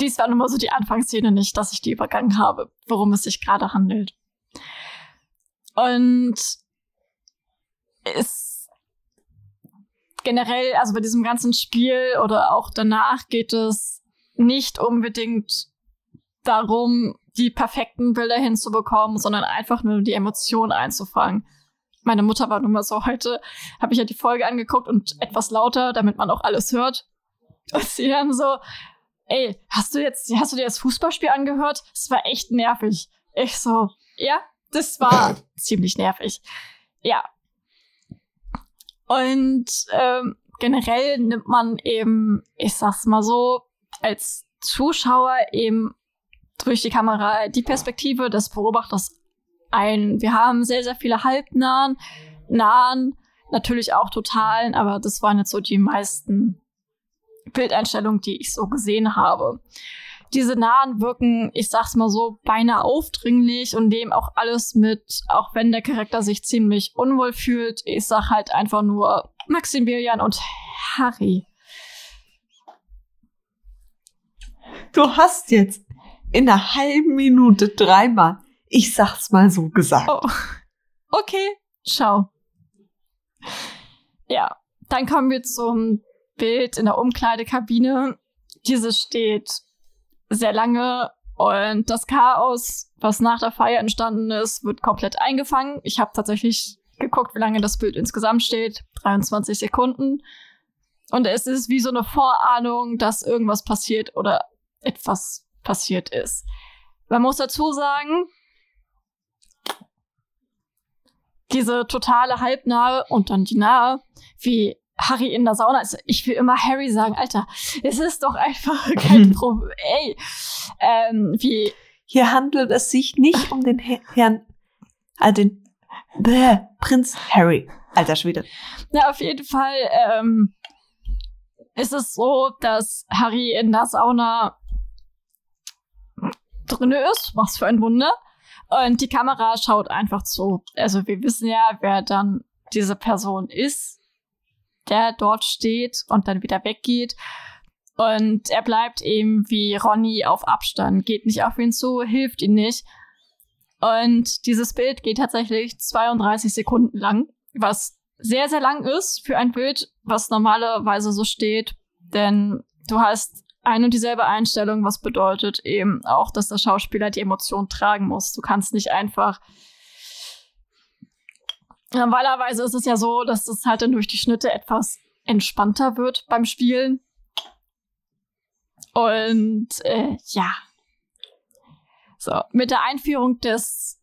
Dies war nun mal so die Anfangsszene nicht, dass ich die übergangen habe, worum es sich gerade handelt. Und es generell, also bei diesem ganzen Spiel oder auch danach geht es nicht unbedingt darum, die perfekten Bilder hinzubekommen, sondern einfach nur die Emotionen einzufangen. Meine Mutter war nun mal so, heute habe ich ja die Folge angeguckt und etwas lauter, damit man auch alles hört. Und sie dann so, ey, hast du jetzt, hast du dir das Fußballspiel angehört? Das war echt nervig. Ich so, ja, das war [laughs] ziemlich nervig. Ja. Und ähm, generell nimmt man eben, ich sag's mal so, als Zuschauer eben durch die Kamera die Perspektive des Beobachters ein. Wir haben sehr, sehr viele halbnahen, nahen, natürlich auch totalen, aber das waren jetzt so die meisten Bildeinstellungen, die ich so gesehen habe. Diese nahen wirken, ich sag's mal so, beinahe aufdringlich und nehmen auch alles mit, auch wenn der Charakter sich ziemlich unwohl fühlt. Ich sag halt einfach nur Maximilian und Harry. Du hast jetzt in einer halben Minute dreimal, ich sag's mal so gesagt. Oh. Okay, schau. Ja, dann kommen wir zum Bild in der Umkleidekabine. Diese steht sehr lange und das Chaos, was nach der Feier entstanden ist, wird komplett eingefangen. Ich habe tatsächlich geguckt, wie lange das Bild insgesamt steht. 23 Sekunden. Und es ist wie so eine Vorahnung, dass irgendwas passiert oder etwas passiert ist. Man muss dazu sagen, diese totale halbnahe und dann die nahe, wie Harry in der Sauna ist. Ich will immer Harry sagen, Alter, es ist doch einfach [laughs] kein [laughs] Problem. Ey, ähm, wie Hier handelt es sich nicht um den Herr- Herrn, äh, den Bäh, Prinz Harry. Alter Schwede. Na, auf jeden Fall ähm, ist es so, dass Harry in der Sauna drinne ist. Was für ein Wunder. Und die Kamera schaut einfach zu. Also wir wissen ja, wer dann diese Person ist, der dort steht und dann wieder weggeht. Und er bleibt eben wie Ronny auf Abstand, geht nicht auf ihn zu, hilft ihm nicht. Und dieses Bild geht tatsächlich 32 Sekunden lang, was sehr, sehr lang ist für ein Bild, was normalerweise so steht. Denn du hast ein und dieselbe Einstellung, was bedeutet eben auch, dass der Schauspieler die Emotion tragen muss. Du kannst nicht einfach. Normalerweise ist es ja so, dass es halt dann durch die Schnitte etwas entspannter wird beim Spielen. Und äh, ja. So, mit der Einführung des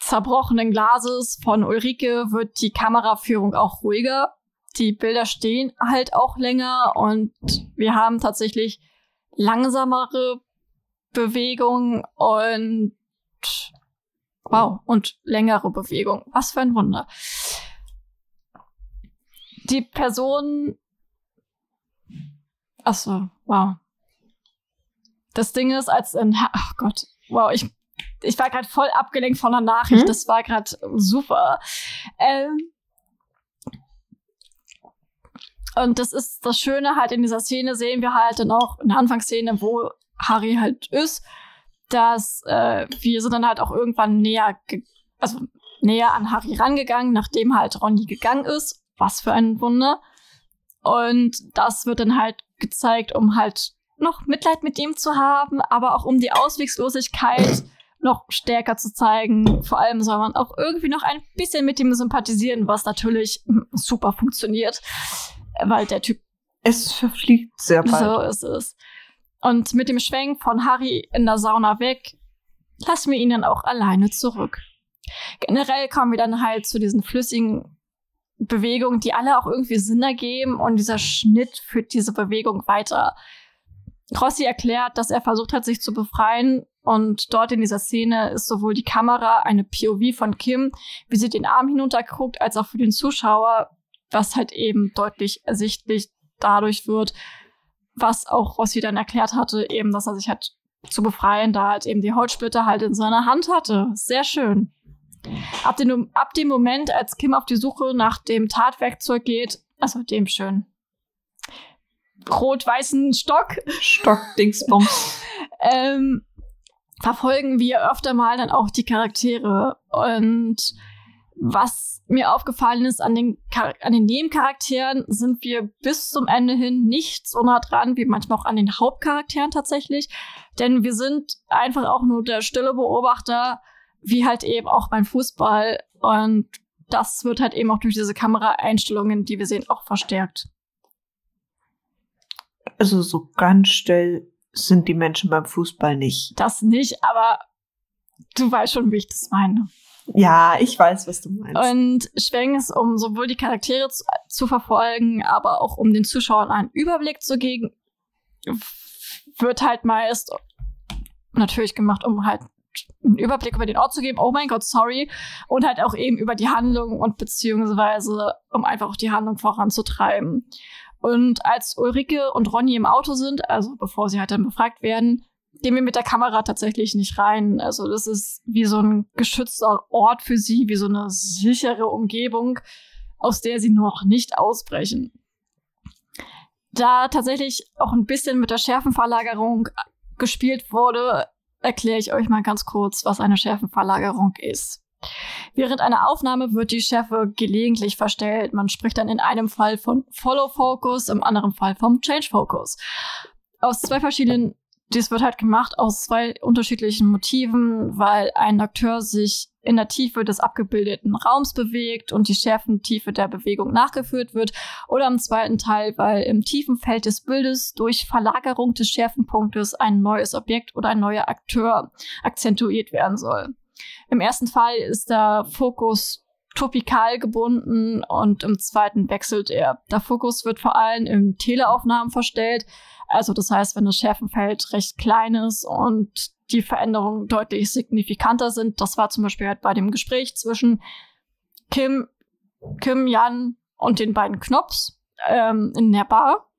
zerbrochenen Glases von Ulrike wird die Kameraführung auch ruhiger. Die Bilder stehen halt auch länger und wir haben tatsächlich langsamere Bewegungen und wow, und längere Bewegungen. Was für ein Wunder. Die Person. Achso, wow. Das Ding ist, als in. Ach Gott, wow, ich, ich war gerade voll abgelenkt von der Nachricht. Hm? Das war gerade super. Ähm, und das ist das Schöne halt in dieser Szene sehen wir halt dann auch in der Anfangsszene, wo Harry halt ist, dass äh, wir sind dann halt auch irgendwann näher, also näher an Harry rangegangen, nachdem halt Ronny gegangen ist. Was für ein Wunder. Und das wird dann halt gezeigt, um halt noch Mitleid mit ihm zu haben, aber auch um die Auswegslosigkeit noch stärker zu zeigen. Vor allem soll man auch irgendwie noch ein bisschen mit ihm sympathisieren, was natürlich super funktioniert, weil der Typ. Es verfliegt sehr bald. So ist es. Und mit dem Schwenk von Harry in der Sauna weg, lassen wir ihn dann auch alleine zurück. Generell kommen wir dann halt zu diesen flüssigen Bewegungen, die alle auch irgendwie Sinn ergeben und dieser Schnitt führt diese Bewegung weiter. Rossi erklärt, dass er versucht hat, sich zu befreien und dort in dieser Szene ist sowohl die Kamera eine POV von Kim, wie sie den Arm hinunterguckt, als auch für den Zuschauer, was halt eben deutlich ersichtlich dadurch wird, was auch Rossi dann erklärt hatte, eben, dass er sich halt zu befreien, da halt eben die Holzsplitter halt in seiner Hand hatte. Sehr schön. Ab dem, ab dem Moment, als Kim auf die Suche nach dem Tatwerkzeug geht, also dem schön rot-weißen Stock. Stock, Dingsbums. [laughs] ähm, verfolgen wir öfter mal dann auch die Charaktere. Und was mir aufgefallen ist an den, an den Nebencharakteren, sind wir bis zum Ende hin nicht so nah dran wie manchmal auch an den Hauptcharakteren tatsächlich. Denn wir sind einfach auch nur der stille Beobachter, wie halt eben auch beim Fußball. Und das wird halt eben auch durch diese Kameraeinstellungen, die wir sehen, auch verstärkt. Also so ganz still sind die Menschen beim Fußball nicht. Das nicht, aber du weißt schon, wie ich das meine. Ja, ich weiß, was du meinst. Und Schwenk ist, um sowohl die Charaktere zu, zu, verfolgen, aber auch um den Zuschauern einen Überblick zu geben, wird halt meist natürlich gemacht, um halt einen Überblick über den Ort zu geben. Oh mein Gott, sorry. Und halt auch eben über die Handlung und beziehungsweise, um einfach auch die Handlung voranzutreiben. Und als Ulrike und Ronny im Auto sind, also bevor sie halt dann befragt werden, gehen wir mit der Kamera tatsächlich nicht rein. Also das ist wie so ein geschützter Ort für sie, wie so eine sichere Umgebung, aus der sie noch nicht ausbrechen. Da tatsächlich auch ein bisschen mit der Schärfenverlagerung gespielt wurde, erkläre ich euch mal ganz kurz, was eine Schärfenverlagerung ist. Während einer Aufnahme wird die Schärfe gelegentlich verstellt. Man spricht dann in einem Fall von Follow Focus, im anderen Fall vom Change Focus. Aus zwei verschiedenen dies wird halt gemacht aus zwei unterschiedlichen Motiven, weil ein Akteur sich in der Tiefe des abgebildeten Raums bewegt und die Schärfentiefe der Bewegung nachgeführt wird. Oder im zweiten Teil, weil im tiefen Feld des Bildes durch Verlagerung des Schärfenpunktes ein neues Objekt oder ein neuer Akteur akzentuiert werden soll. Im ersten Fall ist der Fokus topikal gebunden und im zweiten wechselt er. Der Fokus wird vor allem in Teleaufnahmen verstellt, also das heißt, wenn das Schärfenfeld recht klein ist und die Veränderungen deutlich signifikanter sind, das war zum Beispiel halt bei dem Gespräch zwischen Kim, Kim, Jan und den beiden Knops ähm, in der Bar.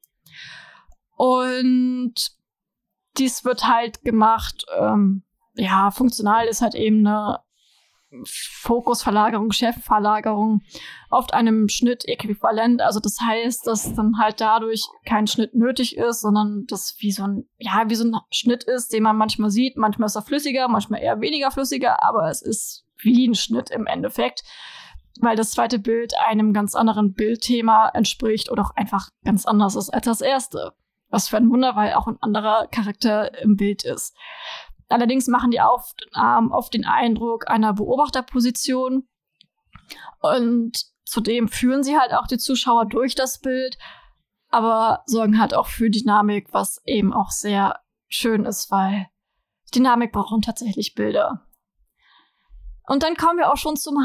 Und dies wird halt gemacht, ähm, ja, funktional ist halt eben eine Fokusverlagerung, Chefverlagerung oft einem Schnitt äquivalent. Also das heißt, dass dann halt dadurch kein Schnitt nötig ist, sondern das wie so ein, ja, wie so ein Schnitt ist, den man manchmal sieht. Manchmal ist er flüssiger, manchmal eher weniger flüssiger, aber es ist wie ein Schnitt im Endeffekt, weil das zweite Bild einem ganz anderen Bildthema entspricht oder auch einfach ganz anders ist als das erste. Was für ein Wunder, weil auch ein anderer Charakter im Bild ist. Allerdings machen die Aufnahmen oft den Eindruck einer Beobachterposition. Und zudem führen sie halt auch die Zuschauer durch das Bild, aber sorgen halt auch für Dynamik, was eben auch sehr schön ist, weil Dynamik brauchen tatsächlich Bilder. Und dann kommen wir auch schon zum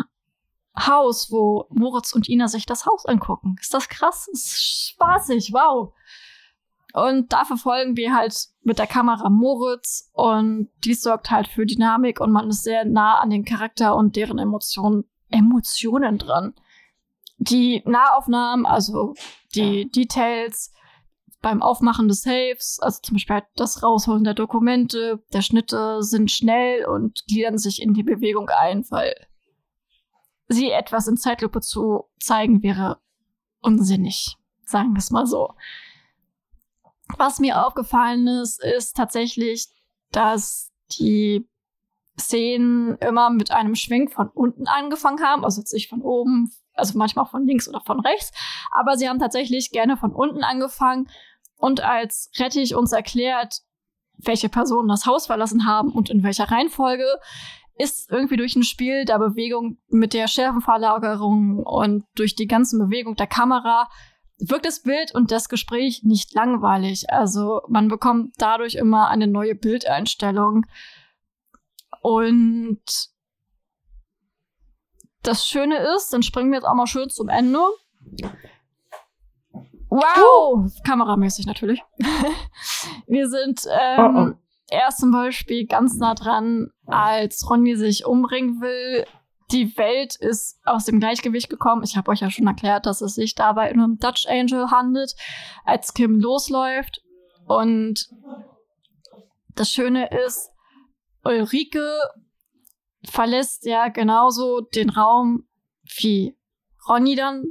Haus, wo Moritz und Ina sich das Haus angucken. Ist das krass? Ist spaßig, wow. Und da verfolgen wir halt mit der Kamera Moritz und die sorgt halt für Dynamik und man ist sehr nah an den Charakter und deren Emotionen, Emotionen dran. Die Nahaufnahmen, also die Details beim Aufmachen des Saves, also zum Beispiel halt das Rausholen der Dokumente, der Schnitte sind schnell und gliedern sich in die Bewegung ein, weil sie etwas in Zeitlupe zu zeigen wäre unsinnig, sagen wir es mal so. Was mir aufgefallen ist, ist tatsächlich, dass die Szenen immer mit einem Schwenk von unten angefangen haben, also jetzt nicht von oben, also manchmal von links oder von rechts, aber sie haben tatsächlich gerne von unten angefangen und als Rettich uns erklärt, welche Personen das Haus verlassen haben und in welcher Reihenfolge, ist irgendwie durch ein Spiel der Bewegung mit der Schärfenverlagerung und durch die ganze Bewegung der Kamera wirkt das Bild und das Gespräch nicht langweilig. Also man bekommt dadurch immer eine neue Bildeinstellung. Und das Schöne ist, dann springen wir jetzt auch mal schön zum Ende. Wow! Uh. Kameramäßig natürlich. [laughs] wir sind ähm, oh oh. erst zum Beispiel ganz nah dran, als Ronny sich umbringen will, die Welt ist aus dem Gleichgewicht gekommen. Ich habe euch ja schon erklärt, dass es sich dabei um einen Dutch Angel handelt, als Kim losläuft. Und das Schöne ist, Ulrike verlässt ja genauso den Raum wie Ronny dann,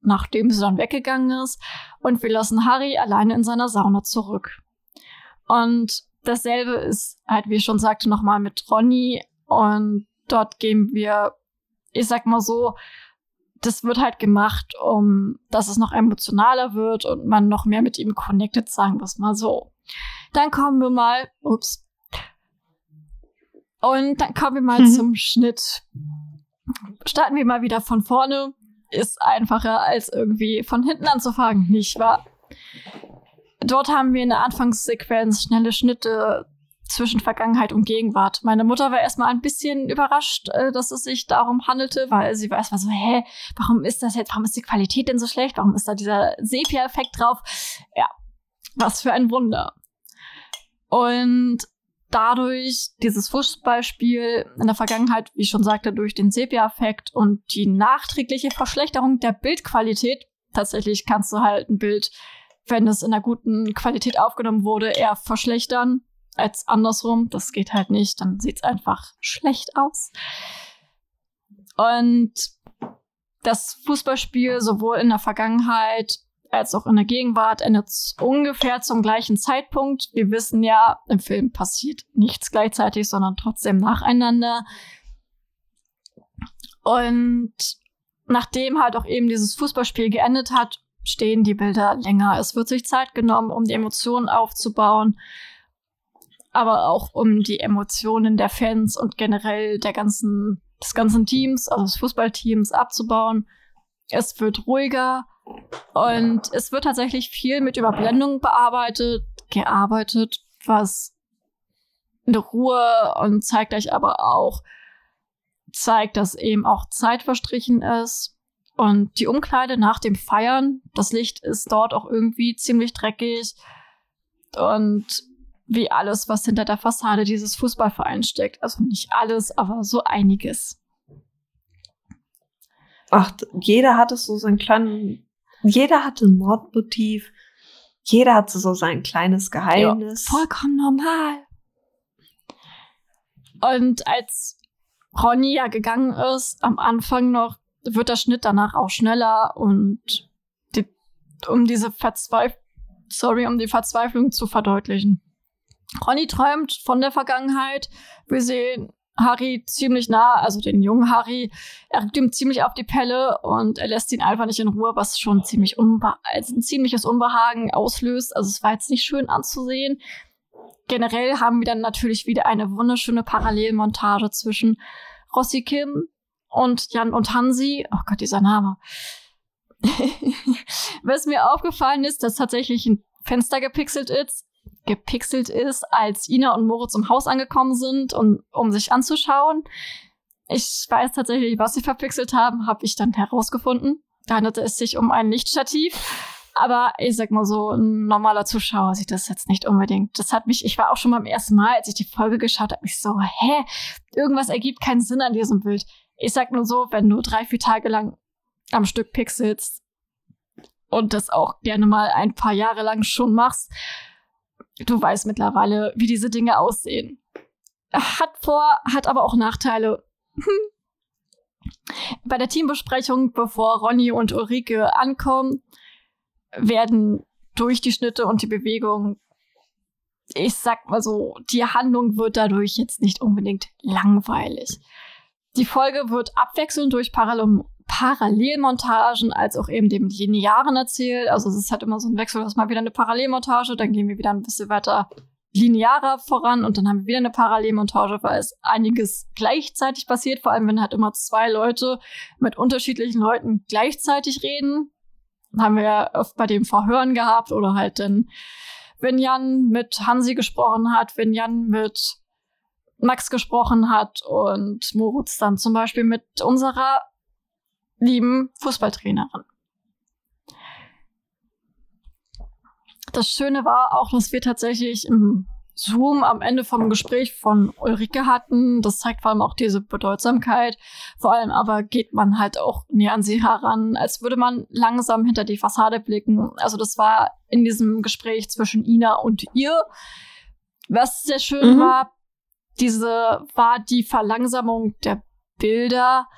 nachdem sie dann weggegangen ist. Und wir lassen Harry alleine in seiner Sauna zurück. Und dasselbe ist halt, wie ich schon sagte, nochmal mit Ronny. Und dort gehen wir ich sag mal so, das wird halt gemacht, um dass es noch emotionaler wird und man noch mehr mit ihm connected, sagen wir es mal so. Dann kommen wir mal, ups. Und dann kommen wir mal mhm. zum Schnitt. Starten wir mal wieder von vorne. Ist einfacher als irgendwie von hinten anzufangen, nicht wahr? Dort haben wir in der Anfangssequenz schnelle Schnitte zwischen Vergangenheit und Gegenwart. Meine Mutter war erstmal ein bisschen überrascht, äh, dass es sich darum handelte, weil sie war erstmal so, hä, warum ist das jetzt, warum ist die Qualität denn so schlecht? Warum ist da dieser Sepia-Effekt drauf? Ja, was für ein Wunder. Und dadurch dieses Fußballspiel in der Vergangenheit, wie ich schon sagte, durch den Sepia-Effekt und die nachträgliche Verschlechterung der Bildqualität, tatsächlich kannst du halt ein Bild, wenn es in einer guten Qualität aufgenommen wurde, eher verschlechtern als andersrum. Das geht halt nicht. Dann sieht es einfach schlecht aus. Und das Fußballspiel sowohl in der Vergangenheit als auch in der Gegenwart endet ungefähr zum gleichen Zeitpunkt. Wir wissen ja, im Film passiert nichts gleichzeitig, sondern trotzdem nacheinander. Und nachdem halt auch eben dieses Fußballspiel geendet hat, stehen die Bilder länger. Es wird sich Zeit genommen, um die Emotionen aufzubauen aber auch um die Emotionen der Fans und generell der ganzen, des ganzen Teams, also des Fußballteams abzubauen. Es wird ruhiger und es wird tatsächlich viel mit Überblendung bearbeitet, gearbeitet, was eine Ruhe und zeigt euch aber auch, zeigt, dass eben auch Zeit verstrichen ist. Und die Umkleide nach dem Feiern, das Licht ist dort auch irgendwie ziemlich dreckig. Und wie alles, was hinter der Fassade dieses Fußballvereins steckt. Also nicht alles, aber so einiges. Ach, jeder hatte so sein kleinen, jeder hatte ein Mordmotiv, jeder hatte so sein kleines Geheimnis. Ja, vollkommen normal. Und als Ronny ja gegangen ist, am Anfang noch, wird der Schnitt danach auch schneller und die, um diese Verzweiflung, sorry, um die Verzweiflung zu verdeutlichen. Ronny träumt von der Vergangenheit. Wir sehen Harry ziemlich nah, also den jungen Harry. Er rückt ihm ziemlich auf die Pelle und er lässt ihn einfach nicht in Ruhe, was schon ziemlich also ein ziemliches Unbehagen auslöst. Also es war jetzt nicht schön anzusehen. Generell haben wir dann natürlich wieder eine wunderschöne Parallelmontage zwischen Rossi Kim und Jan und Hansi. Oh Gott, dieser Name. [laughs] Was mir aufgefallen ist, dass tatsächlich ein Fenster gepixelt ist gepixelt ist, als Ina und Moritz im Haus angekommen sind, und, um sich anzuschauen. Ich weiß tatsächlich, was sie verpixelt haben, habe ich dann herausgefunden. Da handelte es sich um ein Lichtstativ. Aber ich sag mal so, ein normaler Zuschauer sieht das jetzt nicht unbedingt. Das hat mich, ich war auch schon beim ersten Mal, als ich die Folge geschaut habe, mich so, hä, irgendwas ergibt keinen Sinn an diesem Bild. Ich sag nur so, wenn du drei, vier Tage lang am Stück pixelst und das auch gerne mal ein paar Jahre lang schon machst, du weißt mittlerweile, wie diese Dinge aussehen. Hat vor, hat aber auch Nachteile. Bei der Teambesprechung, bevor Ronny und Ulrike ankommen, werden durch die Schnitte und die Bewegung, ich sag mal so, die Handlung wird dadurch jetzt nicht unbedingt langweilig. Die Folge wird abwechselnd durch Parallel Parallelmontagen als auch eben dem Linearen erzählt. Also es ist halt immer so ein Wechsel, dass mal wieder eine Parallelmontage, dann gehen wir wieder ein bisschen weiter linearer voran und dann haben wir wieder eine Parallelmontage, weil es einiges gleichzeitig passiert, vor allem wenn halt immer zwei Leute mit unterschiedlichen Leuten gleichzeitig reden haben wir ja oft bei dem Verhören gehabt oder halt dann, wenn Jan mit Hansi gesprochen hat, wenn Jan mit Max gesprochen hat und Moritz dann zum Beispiel mit unserer lieben Fußballtrainerin. Das Schöne war auch, dass wir tatsächlich im Zoom am Ende vom Gespräch von Ulrike hatten. Das zeigt vor allem auch diese Bedeutsamkeit. Vor allem aber geht man halt auch näher an sie heran, als würde man langsam hinter die Fassade blicken. Also das war in diesem Gespräch zwischen Ina und ihr. Was sehr schön mhm. war, diese war die Verlangsamung der Bilder.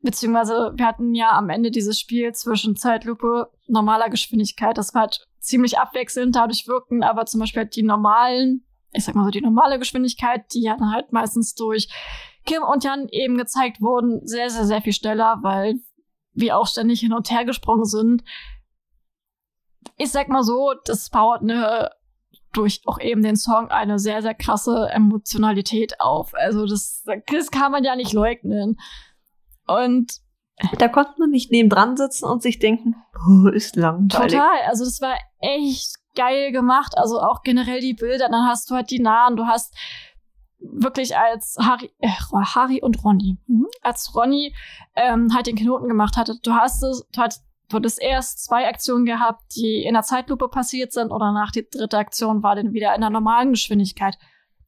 Beziehungsweise wir hatten ja am Ende dieses Spiel zwischen Zeitlupe, normaler Geschwindigkeit. Das war halt ziemlich abwechselnd. Dadurch wirkten aber zum Beispiel halt die normalen ich sag mal so, die normale Geschwindigkeit, die ja dann halt meistens durch Kim und Jan eben gezeigt wurden, sehr, sehr, sehr viel schneller, weil wir auch ständig hin und her gesprungen sind. Ich sag mal so, das baut eine durch auch eben den Song eine sehr, sehr krasse Emotionalität auf. Also das, das kann man ja nicht leugnen. Und da konnte man nicht nebendran sitzen und sich denken, oh, ist langweilig. Total. Also das war echt geil gemacht. Also auch generell die Bilder. Dann hast du halt die Nahen. Du hast wirklich als Harry, äh, Harry und Ronny, mhm. als Ronny ähm, halt den Knoten gemacht hatte. Du hast es, du hattest, du hattest erst zwei Aktionen gehabt, die in der Zeitlupe passiert sind oder nach die dritte Aktion war dann wieder in der normalen Geschwindigkeit.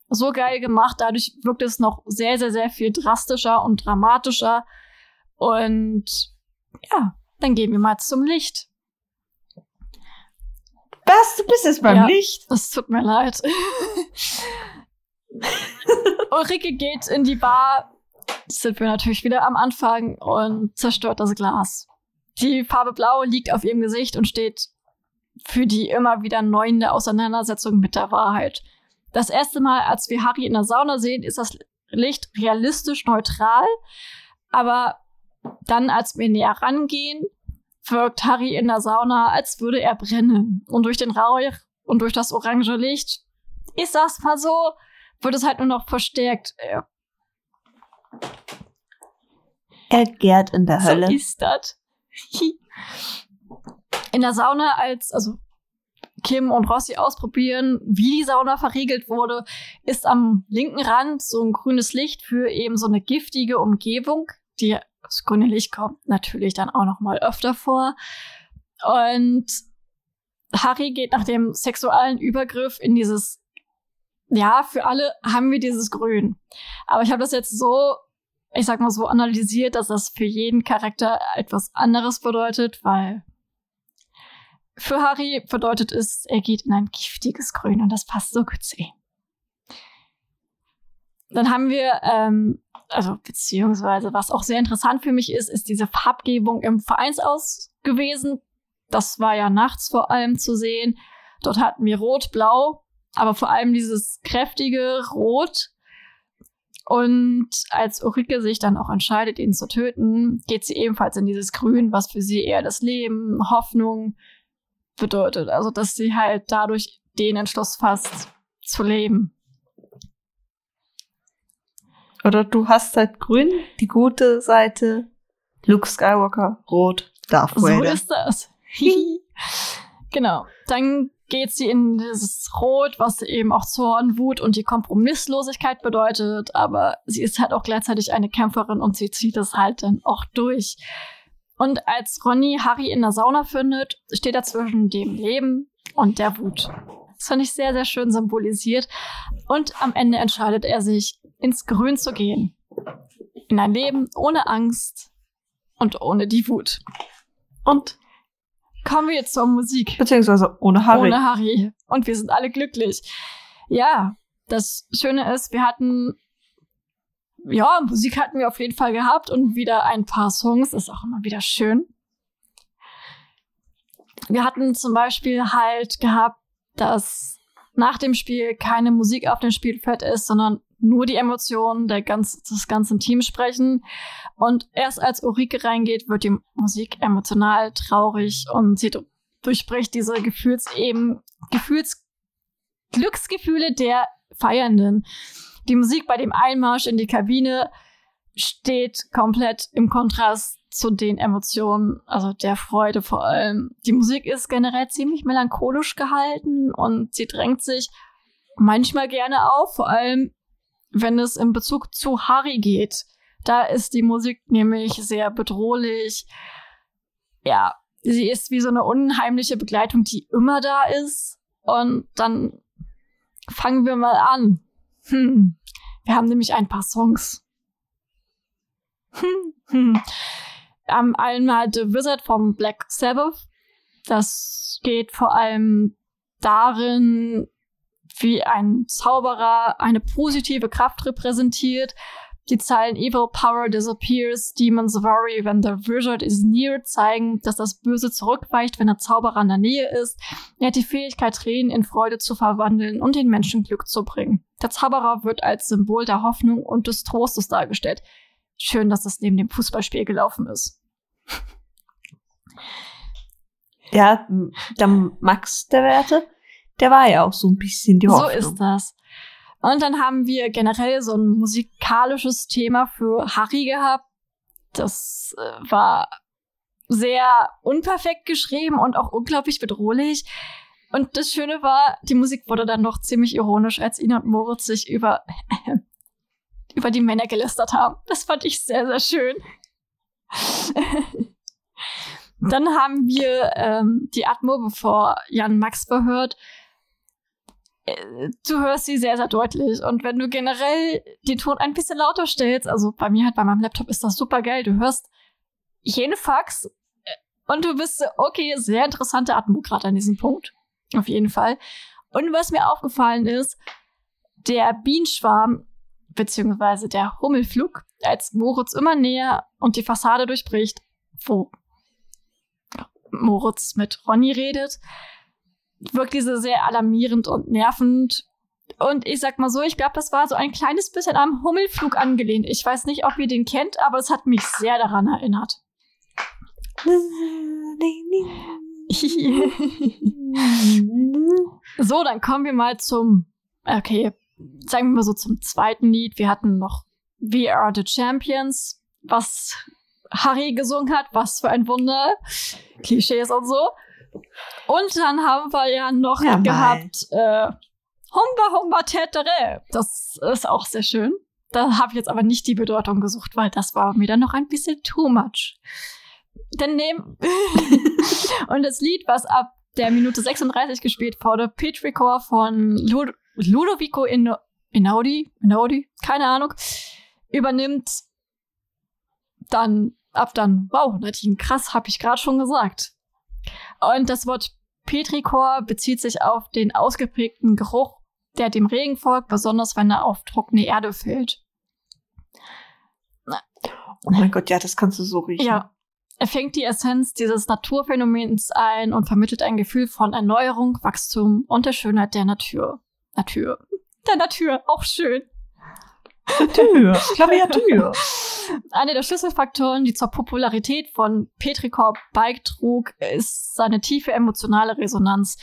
So geil gemacht. Dadurch wirkt es noch sehr, sehr, sehr viel drastischer und dramatischer. Und ja, dann gehen wir mal zum Licht. Was? Du bist jetzt beim ja, Licht? Es tut mir leid. [laughs] Ulrike geht in die Bar. Sind wir natürlich wieder am Anfang und zerstört das Glas. Die Farbe Blau liegt auf ihrem Gesicht und steht für die immer wieder neuende Auseinandersetzung mit der Wahrheit. Das erste Mal, als wir Harry in der Sauna sehen, ist das Licht realistisch neutral. Aber dann, als wir näher rangehen, wirkt Harry in der Sauna, als würde er brennen. Und durch den Rauch und durch das orange Licht, ist das mal so, wird es halt nur noch verstärkt. Er gärt in der Hölle. So ist das. [laughs] in der Sauna, als, also Kim und Rossi ausprobieren, wie die Sauna verriegelt wurde, ist am linken Rand so ein grünes Licht für eben so eine giftige Umgebung, die das grüne kommt natürlich dann auch noch mal öfter vor. Und Harry geht nach dem sexuellen Übergriff in dieses, ja, für alle haben wir dieses Grün. Aber ich habe das jetzt so, ich sag mal so analysiert, dass das für jeden Charakter etwas anderes bedeutet, weil für Harry bedeutet es, er geht in ein giftiges Grün und das passt so gut zu ihm. Dann haben wir ähm, also beziehungsweise was auch sehr interessant für mich ist, ist diese Farbgebung im Vereinsaus gewesen. Das war ja nachts vor allem zu sehen. Dort hatten wir Rot, Blau, aber vor allem dieses kräftige Rot. Und als Ulrike sich dann auch entscheidet, ihn zu töten, geht sie ebenfalls in dieses Grün, was für sie eher das Leben, Hoffnung bedeutet. Also, dass sie halt dadurch den Entschluss fasst, zu leben. Oder du hast halt grün, die gute Seite, Luke Skywalker, rot, Darth Vader. So ist das. [laughs] genau. Dann geht sie in dieses Rot, was eben auch Zorn, Wut und die Kompromisslosigkeit bedeutet. Aber sie ist halt auch gleichzeitig eine Kämpferin und sie zieht es halt dann auch durch. Und als Ronny Harry in der Sauna findet, steht er zwischen dem Leben und der Wut. Das fand ich sehr, sehr schön symbolisiert. Und am Ende entscheidet er sich, ins Grün zu gehen. In ein Leben ohne Angst und ohne die Wut. Und kommen wir jetzt zur Musik. Beziehungsweise ohne Harry. Ohne Harry. Und wir sind alle glücklich. Ja, das Schöne ist, wir hatten ja, Musik hatten wir auf jeden Fall gehabt und wieder ein paar Songs. Ist auch immer wieder schön. Wir hatten zum Beispiel halt gehabt, dass nach dem Spiel keine Musik auf dem Spielfeld ist, sondern nur die Emotionen der ganz, des ganzen Teams sprechen. Und erst als Ulrike reingeht, wird die Musik emotional traurig und sie durchbricht diese Gefühlseben, Gefühls, Glücksgefühle der Feiernden. Die Musik bei dem Einmarsch in die Kabine steht komplett im Kontrast zu den Emotionen, also der Freude vor allem. Die Musik ist generell ziemlich melancholisch gehalten und sie drängt sich manchmal gerne auf, vor allem wenn es in Bezug zu Harry geht. Da ist die Musik nämlich sehr bedrohlich. Ja, sie ist wie so eine unheimliche Begleitung, die immer da ist. Und dann fangen wir mal an. Hm. Wir haben nämlich ein paar Songs. Hm, hm. Um, einmal The Wizard vom Black Sabbath. Das geht vor allem darin, wie ein Zauberer eine positive Kraft repräsentiert. Die Zeilen Evil Power disappears, Demons worry when the wizard is near zeigen, dass das Böse zurückweicht, wenn der Zauberer in der Nähe ist. Er hat die Fähigkeit, Tränen in Freude zu verwandeln und den Menschen Glück zu bringen. Der Zauberer wird als Symbol der Hoffnung und des Trostes dargestellt. Schön, dass das neben dem Fußballspiel gelaufen ist. Ja, der Max der Werte, der war ja auch so ein bisschen die Hoffnung. So ist das. Und dann haben wir generell so ein musikalisches Thema für Harry gehabt. Das äh, war sehr unperfekt geschrieben und auch unglaublich bedrohlich. Und das Schöne war, die Musik wurde dann noch ziemlich ironisch, als Ina und Moritz sich über, [laughs] über die Männer gelästert haben. Das fand ich sehr, sehr schön. [laughs] dann haben wir ähm, die Atmo, bevor Jan Max verhört. Äh, du hörst sie sehr, sehr deutlich. Und wenn du generell den Ton ein bisschen lauter stellst, also bei mir halt bei meinem Laptop ist das super geil. Du hörst jene Fax äh, und du bist, okay, sehr interessante Atmo gerade an diesem Punkt. Auf jeden Fall. Und was mir aufgefallen ist, der Bienenschwarm beziehungsweise der Hummelflug, als Moritz immer näher und die Fassade durchbricht, wo Moritz mit Ronny redet, wirkt diese sehr alarmierend und nervend. Und ich sag mal so, ich glaube, das war so ein kleines bisschen am Hummelflug angelehnt. Ich weiß nicht, ob ihr den kennt, aber es hat mich sehr daran erinnert. [laughs] so, dann kommen wir mal zum, okay, sagen wir mal so zum zweiten Lied. Wir hatten noch We Are the Champions, was Harry gesungen hat. Was für ein Wunder. Klischees und so. Und dann haben wir ja noch ja, gehabt äh, Humba Humba Tetere. Das ist auch sehr schön. Da habe ich jetzt aber nicht die Bedeutung gesucht, weil das war mir dann noch ein bisschen too much. Denn nehmen [laughs] und das Lied, was ab der Minute 36 gespielt wurde, Petrichor von Lud Ludovico in Inaudi, Inaudi, keine Ahnung, übernimmt dann ab dann, wow, Nadine, krass, habe ich gerade schon gesagt. Und das Wort Petrichor bezieht sich auf den ausgeprägten Geruch, der dem Regen folgt, besonders wenn er auf trockene Erde fällt. Oh mein Gott, ja, das kannst du so riechen. Ja. Er fängt die Essenz dieses Naturphänomens ein und vermittelt ein Gefühl von Erneuerung, Wachstum und der Schönheit der Natur. Natur. Der Natur, auch schön. Tür, Klaviatur. [laughs] Einer der Schlüsselfaktoren, die zur Popularität von Petrichor beitrug, ist seine tiefe emotionale Resonanz.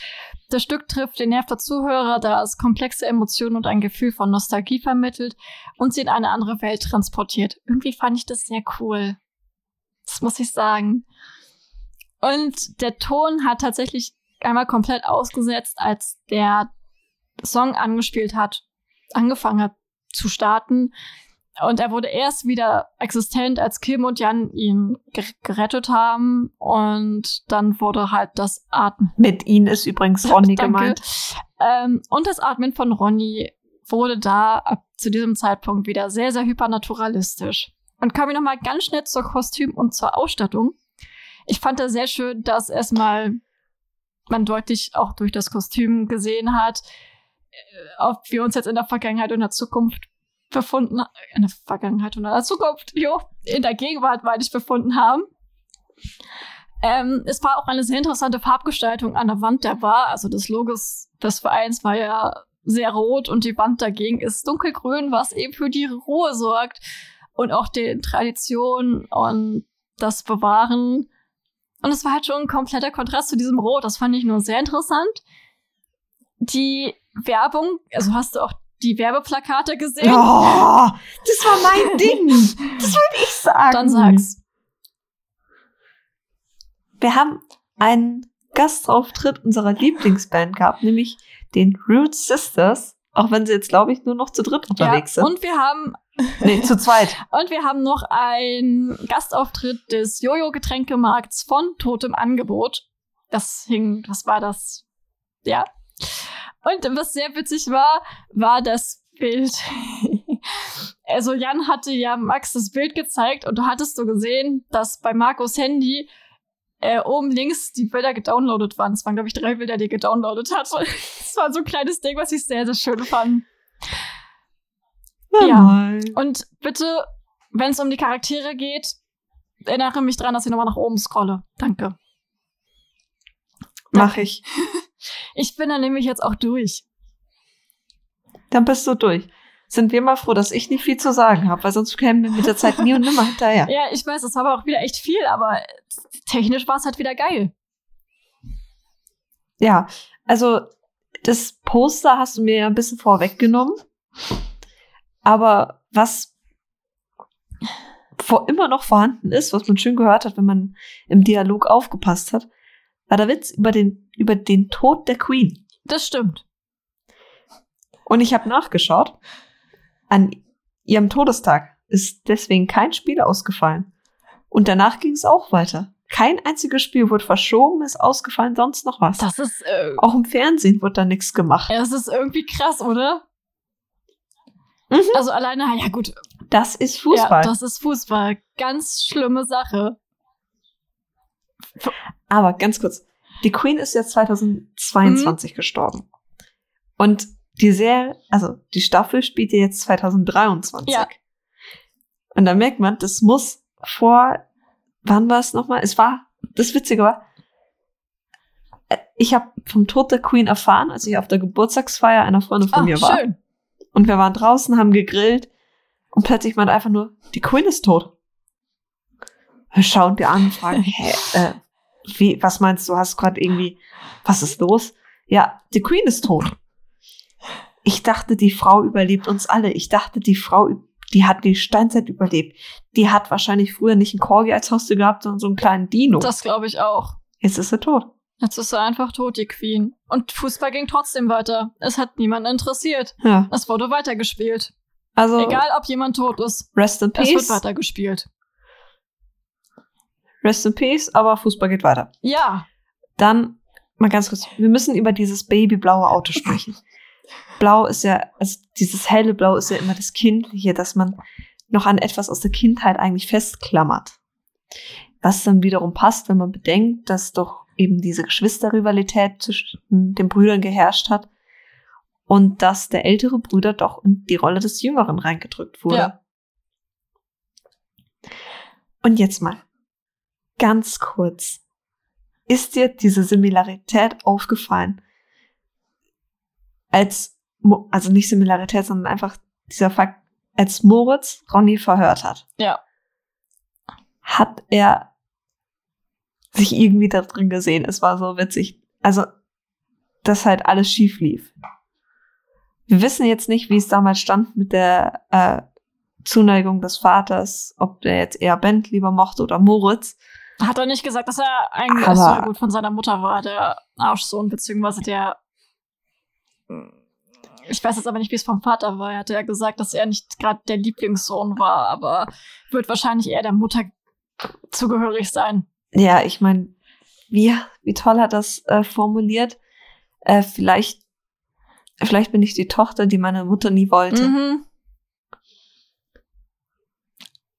Das Stück trifft den Nerv der Zuhörer, da es komplexe Emotionen und ein Gefühl von Nostalgie vermittelt und sie in eine andere Welt transportiert. Irgendwie fand ich das sehr cool. Das muss ich sagen. Und der Ton hat tatsächlich einmal komplett ausgesetzt, als der Song angespielt hat, angefangen hat zu starten. Und er wurde erst wieder existent, als Kim und Jan ihn gerettet haben. Und dann wurde halt das Atmen. Mit ihnen ist übrigens [laughs] Ronny gemeint. Ähm, und das Atmen von Ronny wurde da ab zu diesem Zeitpunkt wieder sehr, sehr hypernaturalistisch. Und kommen wir nochmal ganz schnell zur Kostüm und zur Ausstattung. Ich fand das sehr schön, dass erstmal man deutlich auch durch das Kostüm gesehen hat, ob wir uns jetzt in der Vergangenheit und der Zukunft befunden, in der Vergangenheit und in der Zukunft, jo, in der Gegenwart meine ich befunden haben. Ähm, es war auch eine sehr interessante Farbgestaltung an der Wand der Bar. Also das Logos des Vereins war ja sehr rot und die Wand dagegen ist dunkelgrün, was eben für die Ruhe sorgt und auch den Traditionen und das Bewahren. Und es war halt schon ein kompletter Kontrast zu diesem Rot. Das fand ich nur sehr interessant. Die Werbung, also hast du auch die Werbeplakate gesehen? Oh, das war mein [laughs] Ding. Das wollte ich sagen. Dann sag's. Wir haben einen Gastauftritt unserer Lieblingsband gehabt, nämlich den Root Sisters. Auch wenn sie jetzt, glaube ich, nur noch zu dritt unterwegs ja, sind. Und wir haben. [laughs] Nee, zu zweit. [laughs] und wir haben noch einen Gastauftritt des Jojo-Getränkemarkts von Totem Angebot. Das hing, was war das? Ja. Und was sehr witzig war, war das Bild. [laughs] also Jan hatte ja Max das Bild gezeigt und du hattest so gesehen, dass bei Markus Handy äh, oben links die Bilder gedownloadet waren. Es waren, glaube ich, drei Bilder, die er gedownloadet hat. Das [laughs] war so ein kleines Ding, was ich sehr, sehr schön fand. Ja. ja. Und bitte, wenn es um die Charaktere geht, erinnere mich dran, dass ich nochmal nach oben scrolle. Danke. Mach ich. [laughs] Ich bin dann nämlich jetzt auch durch. Dann bist du durch. Sind wir mal froh, dass ich nicht viel zu sagen habe, weil sonst kämen wir mit der Zeit nie und nimmer hinterher. [laughs] Ja, ich weiß, das war aber auch wieder echt viel, aber technisch war es halt wieder geil. Ja, also das Poster hast du mir ja ein bisschen vorweggenommen. Aber was vor, immer noch vorhanden ist, was man schön gehört hat, wenn man im Dialog aufgepasst hat, war der Witz über den, über den Tod der Queen. Das stimmt. Und ich habe nachgeschaut. An ihrem Todestag ist deswegen kein Spiel ausgefallen. Und danach ging es auch weiter. Kein einziges Spiel wurde verschoben, ist ausgefallen, sonst noch was. Das ist. Äh, auch im Fernsehen wird da nichts gemacht. Ja, das ist irgendwie krass, oder? Mhm. Also alleine, ja gut. Das ist Fußball. Ja, das ist Fußball. Ganz schlimme Sache. Aber ganz kurz. Die Queen ist jetzt 2022 mhm. gestorben. Und die Serie, also die Staffel spielt ja jetzt 2023. Ja. Und da merkt man, das muss vor, wann war es nochmal? Es war, das Witzige war, äh, ich habe vom Tod der Queen erfahren, als ich auf der Geburtstagsfeier einer Freundin von Ach, mir war. Schön. Und wir waren draußen, haben gegrillt und plötzlich meint einfach nur, die Queen ist tot. Wir schauen dir an und fragen, [laughs] hä, äh, wie, was meinst du, hast gerade irgendwie, was ist los? Ja, die Queen ist tot. Ich dachte, die Frau überlebt uns alle. Ich dachte, die Frau, die hat die Steinzeit überlebt. Die hat wahrscheinlich früher nicht einen Corgi als Haustier gehabt, sondern so einen kleinen Dino. Das glaube ich auch. Jetzt ist sie tot. Jetzt ist sie einfach tot, die Queen. Und Fußball ging trotzdem weiter. Es hat niemanden interessiert. Ja. Es wurde weitergespielt. Also. Egal, ob jemand tot ist. Rest in Peace. Es wird weitergespielt. Rest in Peace, aber Fußball geht weiter. Ja. Dann mal ganz kurz. Wir müssen über dieses babyblaue Auto sprechen. Blau ist ja, also dieses helle Blau ist ja immer das Kindliche, dass man noch an etwas aus der Kindheit eigentlich festklammert. Was dann wiederum passt, wenn man bedenkt, dass doch eben diese Geschwisterrivalität zwischen den Brüdern geherrscht hat und dass der ältere Bruder doch in die Rolle des Jüngeren reingedrückt wurde. Ja. Und jetzt mal ganz kurz. Ist dir diese Similarität aufgefallen? Als, also nicht Similarität, sondern einfach dieser Fakt, als Moritz Ronny verhört hat. Ja. Hat er sich irgendwie da drin gesehen. Es war so witzig. Also, dass halt alles schief lief. Wir wissen jetzt nicht, wie es damals stand mit der äh, Zuneigung des Vaters, ob der jetzt eher Bent lieber mochte oder Moritz. Hat er nicht gesagt, dass er eigentlich Aber- so gut von seiner Mutter war, der Arschsohn, beziehungsweise der. Ich weiß jetzt aber nicht, wie es vom Vater war. Er hatte ja gesagt, dass er nicht gerade der Lieblingssohn war, aber wird wahrscheinlich eher der Mutter zugehörig sein. Ja, ich meine, wie, wie toll hat das äh, formuliert? Äh, vielleicht, vielleicht bin ich die Tochter, die meine Mutter nie wollte. Mhm.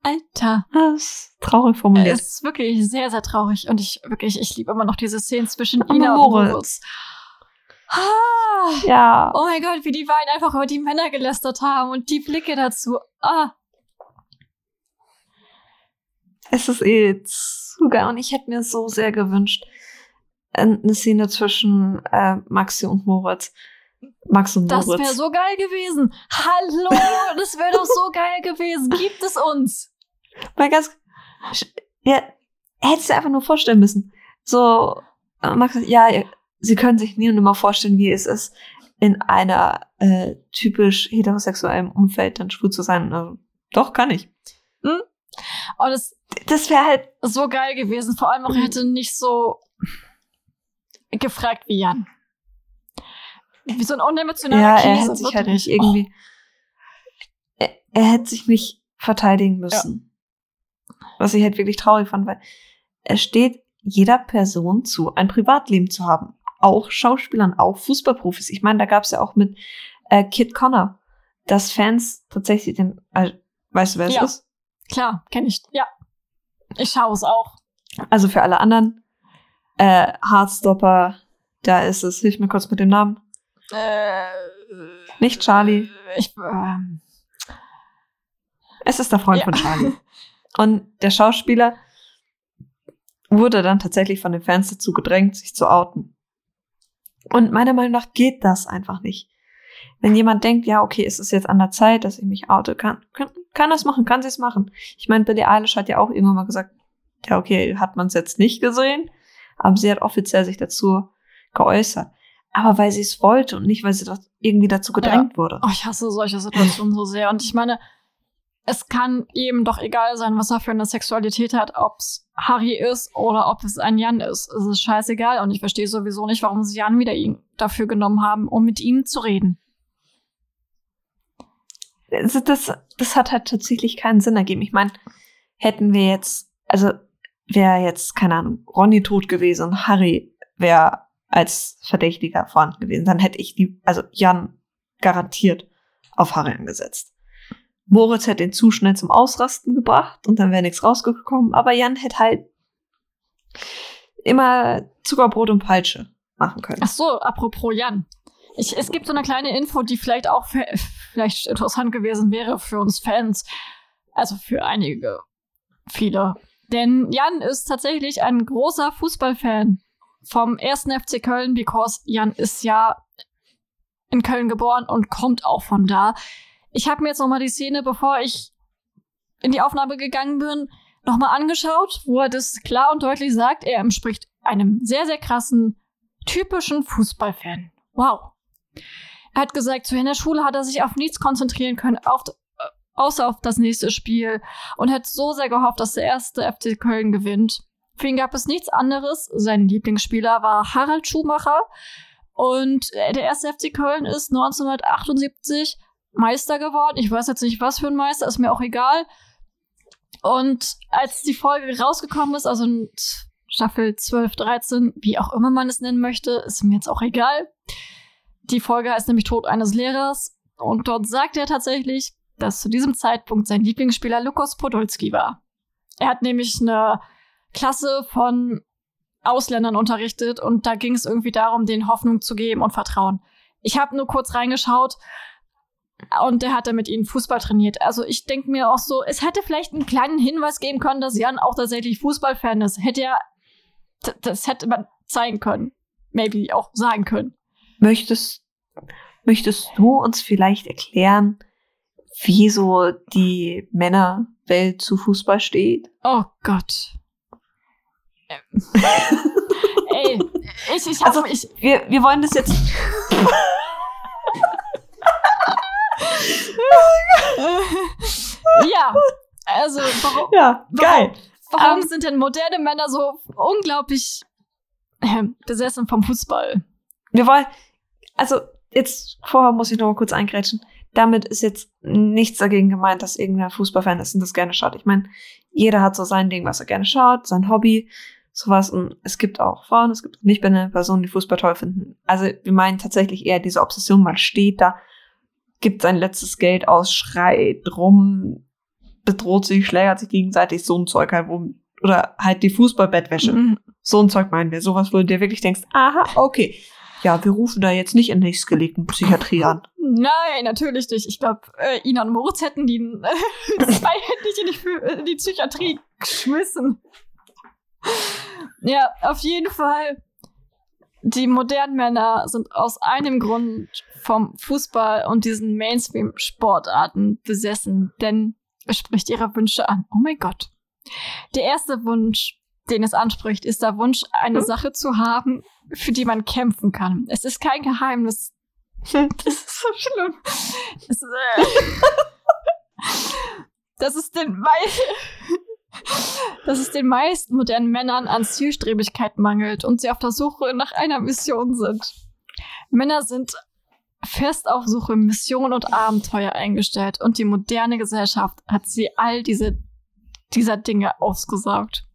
Alter. Das ist traurig formuliert. Es ist wirklich sehr, sehr traurig. Und ich wirklich, ich liebe immer noch diese Szenen zwischen Aber Ina und Moritz. Ah, ja, oh mein Gott, wie die beiden einfach über die Männer gelästert haben und die Blicke dazu. Ah, es ist eh zu geil. Und ich hätte mir so sehr gewünscht, äh, eine Szene zwischen äh, Maxi und Moritz. Max und das Moritz. wäre so geil gewesen. Hallo, das wäre doch so geil gewesen. Gibt es uns? Mal ganz, ja, hättest du einfach nur vorstellen müssen. So, äh, Max, ja, sie können sich nie und nimmer vorstellen, wie es ist, in einer äh, typisch heterosexuellen Umfeld dann schwul zu sein. Also, doch, kann ich. Und es Das wäre halt, so geil gewesen. Vor allem auch, er hätte nicht so gefragt wie Jan. Wie so ein unemotionaler ja, er hätte sich halt nicht irgendwie, er, er hätte sich nicht verteidigen müssen. Was ich halt wirklich traurig fand, weil es steht jeder Person zu, ein Privatleben zu haben. Auch Schauspielern, auch Fußballprofis. Ich meine, da gab es ja auch mit äh, Kid Connor, dass Fans tatsächlich den, äh, weißt du, wer es Ja. ist? Klar, kenne ich. Ja. Ich schaue es auch. Also für alle anderen, äh, Heartstopper, da ist es, hilf mir kurz mit dem Namen. Äh, Nicht Charlie. Ich, ähm, Es ist der Freund Ja. von Charlie. [laughs] Und der Schauspieler wurde dann tatsächlich von den Fans dazu gedrängt, sich zu outen. Und meiner Meinung nach geht das einfach nicht. Wenn jemand denkt, ja, okay, es ist jetzt an der Zeit, dass ich mich oute, kann, kann, kann das machen, kann sie es machen. Ich meine, Billie Eilish hat ja auch irgendwann mal gesagt, ja, okay, hat man es jetzt nicht gesehen, aber sie hat offiziell sich dazu geäußert. Aber weil sie es wollte und nicht, weil sie das irgendwie dazu gedrängt wurde. oh, ich hasse solche Situationen so sehr. Und ich meine, es kann eben doch egal sein, was er für eine Sexualität hat, ob es Harry ist oder ob es ein Jan ist. Es ist scheißegal. Und ich verstehe sowieso nicht, warum sie Jan wieder ihn dafür genommen haben, um mit ihm zu reden. das, das, das hat halt tatsächlich keinen Sinn ergeben. Ich meine, hätten wir jetzt, also wäre jetzt, keine Ahnung, Ronny tot gewesen Harry wäre als Verdächtiger vorhanden gewesen, dann hätte ich die, also Jan garantiert auf Harry angesetzt. Moritz hätte ihn zu schnell zum Ausrasten gebracht und dann wäre nichts rausgekommen, aber Jan hätte halt immer Zuckerbrot und Peitsche machen können. Ach so, apropos Jan. Ich, es gibt so eine kleine Info, die vielleicht auch vielleicht interessant gewesen wäre für uns Fans. Also für einige, viele. Denn Jan ist tatsächlich ein großer Fußballfan vom ersten FC Köln, because Jan ist ja in Köln geboren und kommt auch von da. Ich habe mir jetzt nochmal die Szene, bevor ich in die Aufnahme gegangen bin, nochmal angeschaut, wo er das klar und deutlich sagt. Er entspricht einem sehr, sehr krassen, typischen Fußballfan. Wow. Er hat gesagt, so in der Schule hat er sich auf nichts konzentrieren können, auf, äh, außer auf das nächste Spiel und hat so sehr gehofft, dass der erste FC Köln gewinnt. Für ihn gab es nichts anderes. Sein Lieblingsspieler war Harald Schumacher. Und äh, der erste FC Köln ist 1978 Meister geworden. Ich weiß jetzt nicht, was für ein Meister, ist mir auch egal. Und als die Folge rausgekommen ist, also Staffel 12, 13, wie auch immer man es nennen möchte, ist mir jetzt auch egal. Die Folge heißt nämlich Tod eines Lehrers. Und dort sagt er tatsächlich, dass zu diesem Zeitpunkt sein Lieblingsspieler Lukas Podolski war. Er hat nämlich eine Klasse von Ausländern unterrichtet und da ging es irgendwie darum, denen Hoffnung zu geben und Vertrauen. Ich habe nur kurz reingeschaut und der hatte mit ihnen Fußball trainiert. Also ich denke mir auch so, es hätte vielleicht einen kleinen Hinweis geben können, dass Jan auch tatsächlich Fußballfan ist. Hätte d- das hätte man zeigen können. Maybe auch sagen können. Möchtest, möchtest du uns vielleicht erklären, wieso die Männerwelt zu Fußball steht? Oh Gott. Ähm. [laughs] Ey, ich, ich hab, Also- ich, Wir, wir wollen das jetzt. ja, also warum, Ja, geil. Warum Ähm. sind denn moderne Männer so unglaublich äh, besessen vom Fußball? Wir wollen, also jetzt vorher muss ich noch mal kurz eingrätschen. Damit ist jetzt nichts dagegen gemeint, dass irgendwer Fußballfan ist und das gerne schaut. Ich meine, jeder hat so sein Ding, was er gerne schaut, sein Hobby, sowas. Und es gibt auch Frauen, es gibt nicht binäre Personen, die Fußball toll finden. Also wir meinen tatsächlich eher diese Obsession, man steht da, gibt sein letztes Geld aus, schreit rum, bedroht sich, schlägert sich gegenseitig, so ein Zeug halt, wo, oder halt die Fußballbettwäsche. Mhm. So ein Zeug meinen wir. Sowas, wo du dir wirklich denkst, aha, okay. Ja, wir rufen da jetzt nicht in nächstgelegten Psychiatrie an. Nein, natürlich nicht. Ich glaube, äh, Ina und Moritz hätten die [laughs] äh, zweihändig in die, in die Psychiatrie geschmissen. Ja, auf jeden Fall. Die modernen Männer sind aus einem Grund vom Fußball und diesen Mainstream-Sportarten besessen, denn es spricht ihre Wünsche an. Oh mein Gott. Der erste Wunsch, den es anspricht, ist der Wunsch, eine Hm? Sache zu haben, für die man kämpfen kann. Es ist kein Geheimnis, [laughs] das ist so schlimm. [laughs] Das ist, äh, das ist den mei [laughs] dass es den meisten modernen Männern an Zielstrebigkeit mangelt und sie auf der Suche nach einer Mission sind. Männer sind fest auf Suche Mission und Abenteuer eingestellt und die moderne Gesellschaft hat sie all diese dieser Dinge ausgesaugt.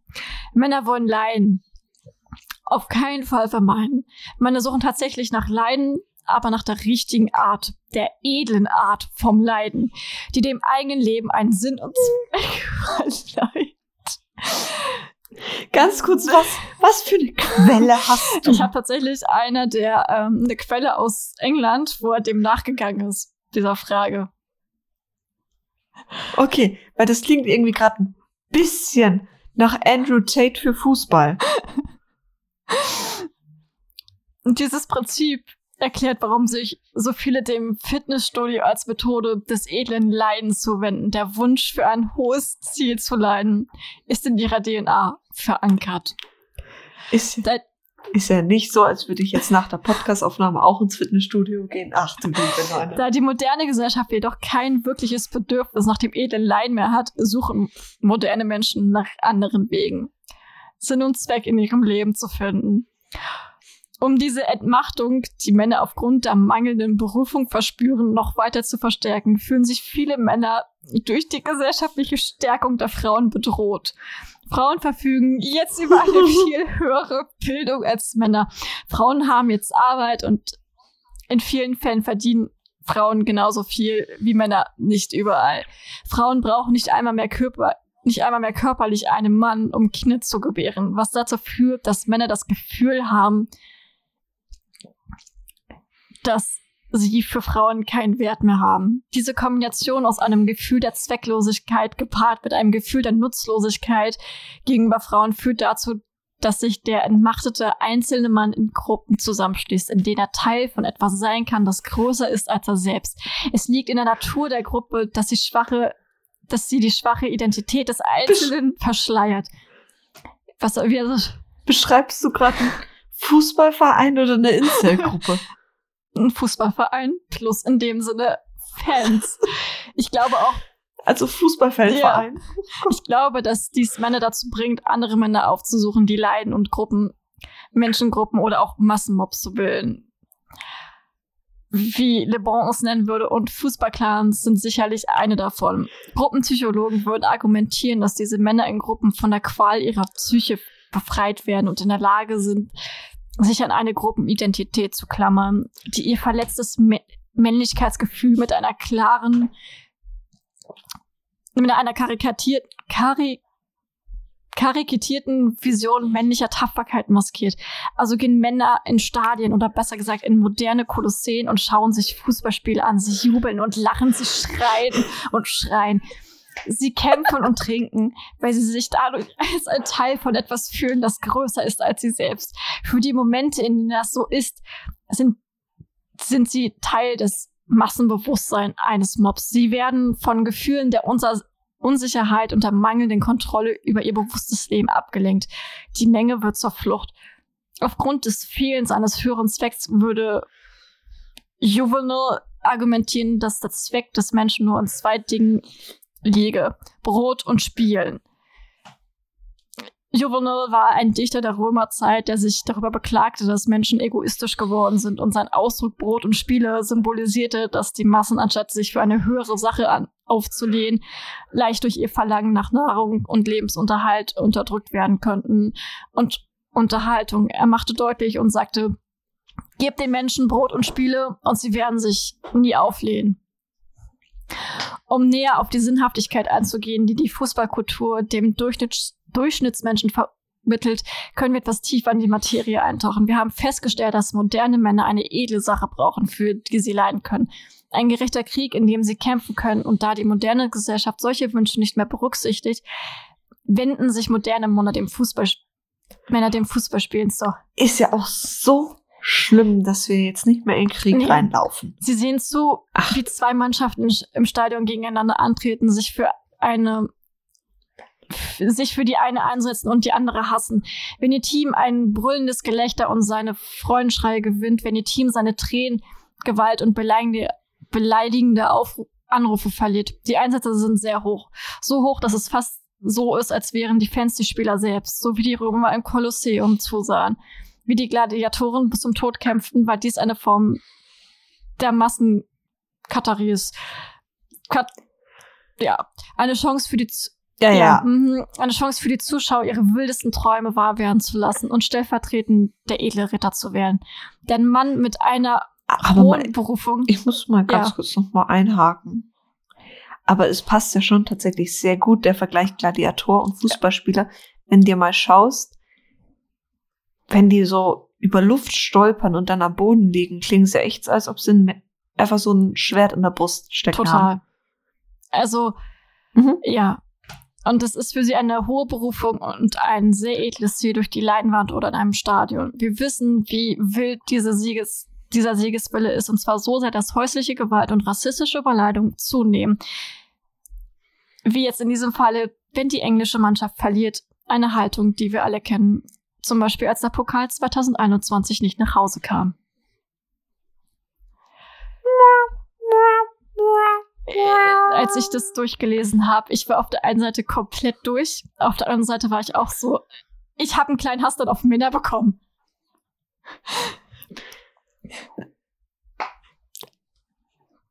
Männer wollen leiden. Auf keinen Fall vermeiden. Männer suchen tatsächlich nach Leiden, aber nach der richtigen Art, der edlen Art vom Leiden, die dem eigenen Leben einen Sinn und Zweck [laughs] verleiht. Ganz kurz, was, was für eine Quelle hast du? Ich habe tatsächlich eine der ähm, eine Quelle aus England, wo er dem nachgegangen ist, dieser Frage. okay, weil das klingt irgendwie gerade ein bisschen nach Andrew Tate für Fußball. Und [laughs] dieses Prinzip erklärt, warum sich so viele dem Fitnessstudio als Methode des edlen Leidens zuwenden. Der Wunsch für ein hohes Ziel zu leiden ist in ihrer DNA verankert. Ist, Seit ist ja nicht so, als würde ich jetzt nach der Podcastaufnahme auch ins Fitnessstudio gehen. Ach du liebe. Da die moderne Gesellschaft jedoch kein wirkliches Bedürfnis nach dem edlen Leiden mehr hat, suchen moderne Menschen nach anderen Wegen, Sinn und Zweck in ihrem Leben zu finden. Um diese Entmachtung, die Männer aufgrund der mangelnden Berufung verspüren, noch weiter zu verstärken, fühlen sich viele Männer durch die gesellschaftliche Stärkung der Frauen bedroht. Frauen verfügen jetzt über eine [laughs] viel höhere Bildung als Männer. Frauen haben jetzt Arbeit und in vielen Fällen verdienen Frauen genauso viel wie Männer nicht überall. Frauen brauchen nicht einmal mehr Körper, nicht einmal mehr körperlich einen Mann, um Kinder zu gebären, was dazu führt, dass Männer das Gefühl haben, dass sie für Frauen keinen Wert mehr haben. Diese Kombination aus einem Gefühl der Zwecklosigkeit gepaart mit einem Gefühl der Nutzlosigkeit gegenüber Frauen führt dazu, dass sich der entmachtete einzelne Mann in Gruppen zusammenschließt, in denen er Teil von etwas sein kann, das größer ist als er selbst. Es liegt in der Natur der Gruppe, dass sie schwache, dass sie die schwache Identität des Einzelnen verschleiert. Was soll wir so Beschreibst du gerade einen Fußballverein oder eine Inselgruppe? [laughs] ein Fußballverein plus in dem Sinne Fans. [laughs] Ich glaube auch, Also Fußballfanverein. ich glaube, dass dies Männer dazu bringt, andere Männer aufzusuchen, die leiden und Gruppen, Menschengruppen oder auch Massenmobs zu bilden. Wie Le Bon es nennen würde, und Fußballclans sind sicherlich eine davon. Gruppenpsychologen würden argumentieren, dass diese Männer in Gruppen von der Qual ihrer Psyche befreit werden und in der Lage sind, sich an eine Gruppenidentität zu klammern, die ihr verletztes Mä- Männlichkeitsgefühl mit einer klaren, mit einer karikatiert, kari, karikatierten Vision männlicher Tapferkeit maskiert. Also gehen Männer in Stadien oder besser gesagt in moderne Kolosseen und schauen sich Fußballspiele an, sie jubeln und lachen, sie schreien und schreien. Sie kämpfen und trinken, weil sie sich dadurch [laughs] als ein Teil von etwas fühlen, das größer ist als sie selbst. Für die Momente, in denen das so ist, sind, sind sie Teil des Massenbewusstseins eines Mobs. Sie werden von Gefühlen der Unser Unsicherheit und der mangelnden Kontrolle über ihr bewusstes Leben abgelenkt. Die Menge wird zur Flucht. Aufgrund des Fehlens eines höheren Zwecks würde Juvenal argumentieren, dass der Zweck des Menschen nur in zwei Dingen liege. Brot und Spielen. Juvenal war ein Dichter der Römerzeit, der sich darüber beklagte, dass Menschen egoistisch geworden sind und sein Ausdruck Brot und Spiele symbolisierte, dass die Massen, anstatt sich für eine höhere Sache an, aufzulehnen, leicht durch ihr Verlangen nach Nahrung und Lebensunterhalt unterdrückt werden könnten. Und Unterhaltung. Er machte deutlich und sagte, gebt den Menschen Brot und Spiele und sie werden sich nie auflehnen. Um näher auf die Sinnhaftigkeit einzugehen, die die Fußballkultur dem Durchschnitts Durchschnittsmenschen vermittelt, können wir etwas tiefer in die Materie eintauchen. Wir haben festgestellt, dass moderne Männer eine edle Sache brauchen, für die sie leiden können. Ein gerechter Krieg, in dem sie kämpfen können. Und da die moderne Gesellschaft solche Wünsche nicht mehr berücksichtigt, wenden sich moderne Männer dem Fußball, Männer dem Fußballspielen zu. Ist ja auch so schlimm, dass wir jetzt nicht mehr in Krieg Nee. reinlaufen. Sie sehen zu, Ach. wie zwei Mannschaften im Stadion gegeneinander antreten, sich für eine sich für die eine einsetzen und die andere hassen. Wenn ihr Team ein brüllendes Gelächter und seine Freudenschreie gewinnt, wenn ihr Team seine Tränen, Gewalt und beleidigende, beleidigende Aufru Anrufe verliert. Die Einsätze sind sehr hoch. So hoch, dass es fast so ist, als wären die Fans die Spieler selbst, so wie die Römer im Kolosseum zusahen. Wie die Gladiatoren bis zum Tod kämpften, war dies eine Form der Massenkataries. Kat ja, eine Chance für die Z Ja, ja. mhm, eine Chance für die Zuschauer, ihre wildesten Träume wahr werden zu lassen und stellvertretend der edle Ritter zu werden. Der Mann mit einer Aber hohen mal, Berufung. ich muss mal ganz Ja. kurz noch mal einhaken. Aber es passt ja schon tatsächlich sehr gut, der Vergleich Gladiator und Fußballspieler. Wenn dir mal schaust, wenn die so über Luft stolpern und dann am Boden liegen, klingen sie echt, als ob sie ein- einfach so ein Schwert in der Brust stecken haben. Total. Also, Mhm. ja. Und es ist für sie eine hohe Berufung und ein sehr edles Ziel durch die Leinwand oder in einem Stadion. Wir wissen, wie wild diese Sieges, dieser Siegeswille ist, und zwar so sehr, dass häusliche Gewalt und rassistische Überleidung zunehmen. Wie jetzt in diesem Falle, wenn die englische Mannschaft verliert, eine Haltung, die wir alle kennen. Zum Beispiel, als der Pokal 2021 nicht nach Hause kam. Äh, als ich das durchgelesen habe, ich war auf der einen Seite komplett durch, auf der anderen Seite war ich auch so, ich habe einen kleinen Hass dann auf Männer bekommen.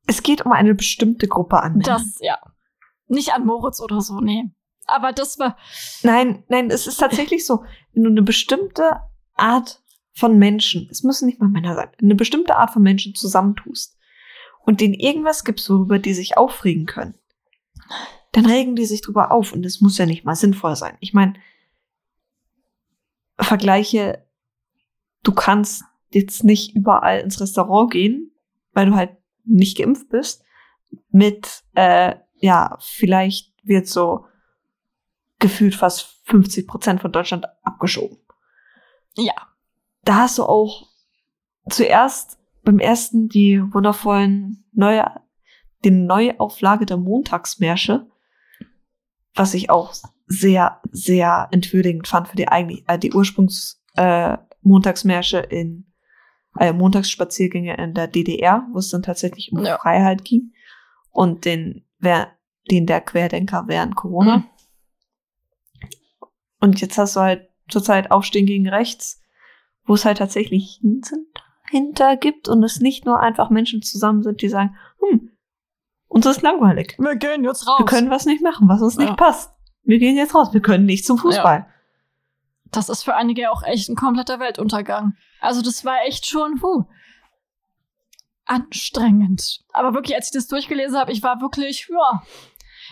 Es geht um eine bestimmte Gruppe an. Männern. Das, ja. Nicht an Moritz oder so, nee. Aber das war, Nein, nein, es ist tatsächlich so, wenn du eine bestimmte Art von Menschen, es müssen nicht mal Männer sein, eine bestimmte Art von Menschen zusammentust und denen irgendwas gibst, worüber die sich aufregen können, dann regen die sich drüber auf und es muss ja nicht mal sinnvoll sein. Ich meine, Vergleiche, du kannst jetzt nicht überall ins Restaurant gehen, weil du halt nicht geimpft bist, mit, äh, ja, vielleicht wird so gefühlt fast 50 Prozent von Deutschland abgeschoben. ja. Da hast du auch zuerst beim ersten die wundervollen neue, die Neuauflage der Montagsmärsche, was ich auch sehr, sehr entwürdigend fand für die eigentlich, äh, die Ursprungs, äh, Montagsmärsche in, äh, Montagsspaziergänge in der DDR, wo es dann tatsächlich um Ja. Freiheit ging und den, wer, den der Querdenker während Corona. Mhm. Und jetzt hast du halt zurzeit Aufstehen gegen rechts, wo es halt tatsächlich hinten hinter gibt und es nicht nur einfach Menschen zusammen sind, die sagen, hm, uns ist langweilig. Wir gehen jetzt raus. Wir können was nicht machen, was uns Ja. nicht passt. Wir gehen jetzt raus. Wir können nicht zum Fußball. das ist für einige auch echt ein kompletter Weltuntergang. Also das war echt schon, huh, anstrengend. Aber wirklich, als ich das durchgelesen habe, ich war wirklich, ja,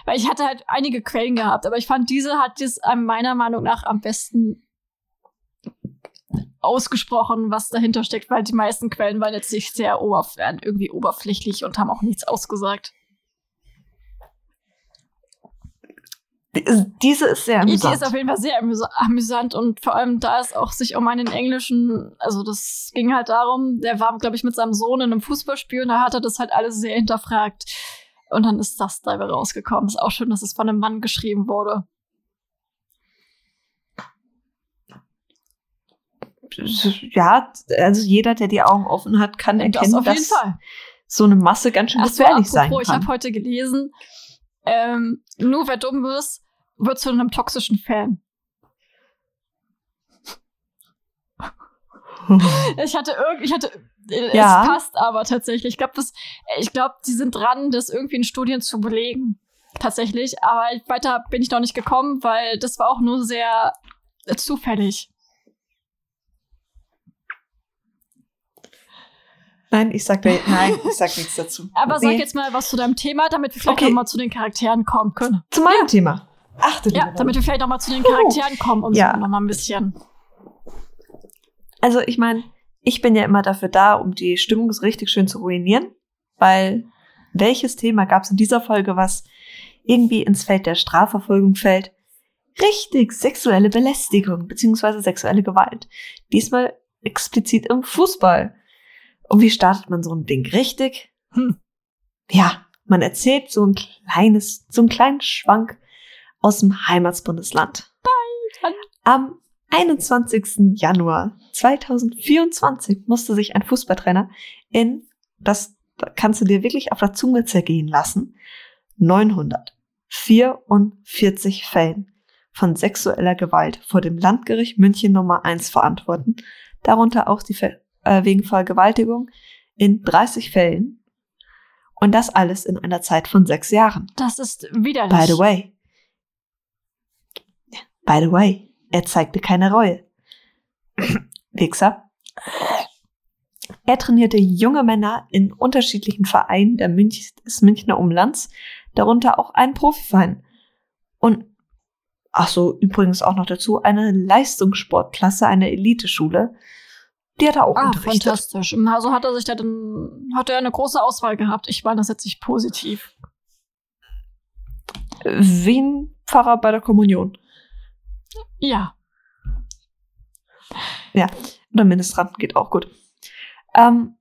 weil ich hatte halt einige Quellen gehabt, aber ich fand, diese hat es meiner Meinung nach am besten ausgesprochen, was dahinter steckt, weil die meisten Quellen waren jetzt nicht sehr oberf waren irgendwie oberflächlich und haben auch nichts ausgesagt. Die- Diese ist sehr Die amüsant. ist auf jeden Fall sehr amüs amüsant und vor allem da es auch sich um einen englischen, also das ging halt darum, der war, glaube ich, mit seinem Sohn in einem Fußballspiel und da hat er das halt alles sehr hinterfragt. Und dann ist das dabei rausgekommen. Ist auch schön, dass es von einem Mann geschrieben wurde. Ja, also jeder, der die Augen offen hat, kann das erkennen, auf dass Fall. so eine Masse ganz schön gefährlich so, sein kann. Ich habe heute gelesen, ähm, nur wer dumm ist, wird zu einem toxischen Fan. [laughs] ich hatte irgendwie, ich hatte ja. es passt aber tatsächlich. Ich glaube, ich glaube, die sind dran, das irgendwie in Studien zu belegen. Tatsächlich. Aber weiter bin ich noch nicht gekommen, weil das war auch nur sehr äh, zufällig. Nein, ich sag, nein, ich sag nichts dazu. [laughs] Aber sag Nee. jetzt mal was zu deinem Thema, damit wir vielleicht Okay. noch mal zu den Charakteren kommen können. zu meinem Thema. Achte Ja, damit wir vielleicht noch mal zu den Charakteren kommen und Ja. so noch mal ein bisschen. Also ich meine, ich bin ja immer dafür da, um die Stimmung so richtig schön zu ruinieren, weil welches Thema gab es in dieser Folge, was irgendwie ins Feld der Strafverfolgung fällt? Richtig, sexuelle Belästigung beziehungsweise sexuelle Gewalt. Diesmal explizit im Fußball. Und wie startet man so ein Ding richtig? Hm. Ja, man erzählt so ein kleines, so einen kleinen Schwank aus dem Heimatsbundesland. Am 21. Januar 2024 musste sich ein Fußballtrainer in, das kannst du dir wirklich auf der Zunge zergehen lassen, 944 Fällen von sexueller Gewalt vor dem Landgericht München Nummer 1 verantworten, darunter auch die Ver äh, wegen Vergewaltigung in 30 Fällen und das alles in einer Zeit von sechs Jahren. Das ist widerlich. By the way. By the way, er zeigte keine Reue. Wichser. Er trainierte junge Männer in unterschiedlichen Vereinen der Münch des Münchner Umlands, darunter auch einen Profiverein. Und, ach so, übrigens auch noch dazu, eine Leistungssportklasse, eine Eliteschule. Die hat er auch Ah, unterrichtet. fantastisch. Also hat er sich da dann, hat er eine große Auswahl gehabt. Ich meine das jetzt nicht positiv. Wie ein Pfarrer bei der Kommunion. Ja. oder Ministranten geht auch gut. Ähm,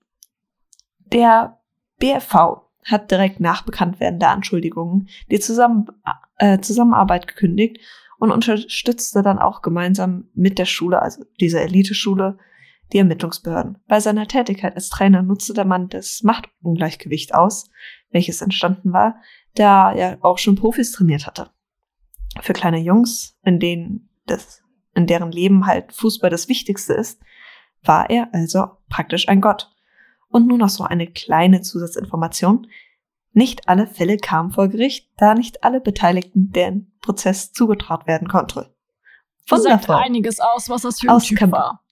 der BFV hat direkt nach Bekanntwerden der Anschuldigungen die Zusammen äh, Zusammenarbeit gekündigt und unterstützte dann auch gemeinsam mit der Schule, also dieser Eliteschule, die Ermittlungsbehörden. Bei seiner Tätigkeit als Trainer nutzte der Mann das Machtungleichgewicht aus, welches entstanden war, da er auch schon Profis trainiert hatte. Für kleine Jungs, in denen das, in deren Leben halt Fußball das Wichtigste ist, war er also praktisch ein Gott. Und nur noch so eine kleine Zusatzinformation. Nicht alle Fälle kamen vor Gericht, da nicht alle Beteiligten deren Prozess zugetraut werden konnte. Das sagt einiges aus, was das für ein Aus Typ Camp- war.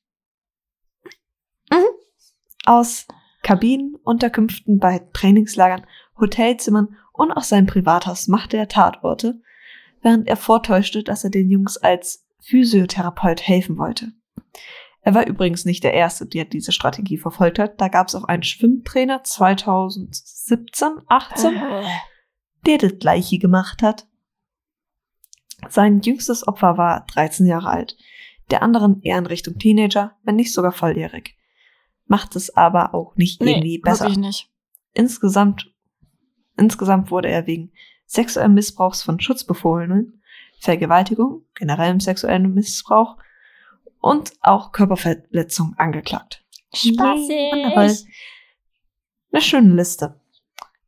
Aus Kabinen, Unterkünften bei Trainingslagern, Hotelzimmern und auch sein Privathaus machte er Tatorte, während er vortäuschte, dass er den Jungs als Physiotherapeut helfen wollte. Er war übrigens nicht der Erste, der diese Strategie verfolgt hat. Da gab es auch einen Schwimmtrainer 2017, 18, Äh, der das gleiche gemacht hat. Sein jüngstes Opfer war 13 Jahre alt, der anderen eher in Richtung Teenager, wenn nicht sogar volljährig. Macht es aber auch nicht irgendwie nee, besser. wirklich nicht. Insgesamt, insgesamt wurde er wegen sexuellen Missbrauchs von Schutzbefohlenen, Vergewaltigung, generellem sexuellen Missbrauch und auch Körperverletzung angeklagt. Spaßig. Wundervoll. Eine schöne Liste.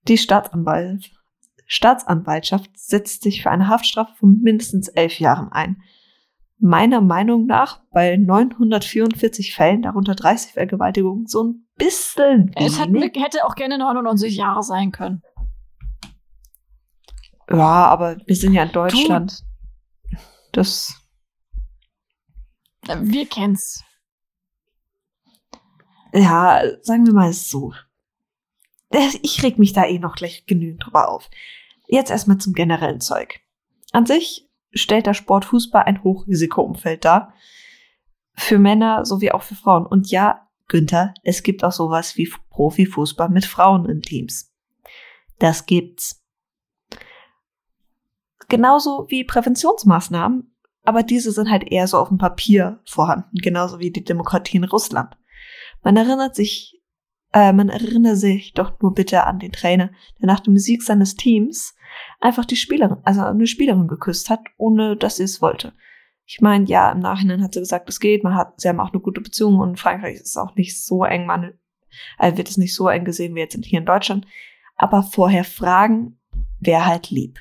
Die Staatsanwalt, Staatsanwaltschaft setzt sich für eine Haftstrafe von mindestens elf Jahren ein. Meiner Meinung nach bei 944 Fällen, darunter 30 Vergewaltigungen, so ein bisschen Es hat, hätte auch gerne 99 Jahre sein können. Ja, aber wir sind ja in Deutschland. Das, Äh, Wir kennen's. ja, sagen wir mal so. Ich reg mich da eh noch gleich genügend drüber auf. Jetzt erstmal zum generellen Zeug. An sich stellt der Sport Fußball ein Hochrisikoumfeld dar. Für Männer sowie auch für Frauen. Und ja, Günther, es gibt auch sowas wie Profifußball mit Frauen in Teams. Das gibt's. Genauso wie Präventionsmaßnahmen, aber diese sind halt eher so auf dem Papier vorhanden, genauso wie die Demokratie in Russland. Man erinnert sich, äh, man erinnere sich doch nur bitte an den Trainer, der nach dem Sieg seines Teams einfach die Spielerin, also eine Spielerin geküsst hat, ohne dass sie es wollte. Ich meine, ja, im Nachhinein hat sie gesagt, es geht, man hat, sie haben auch eine gute Beziehung und Frankreich ist auch nicht so eng, man äh, wird es nicht so eng gesehen wie jetzt hier in Deutschland. Aber vorher fragen, wer halt lieb.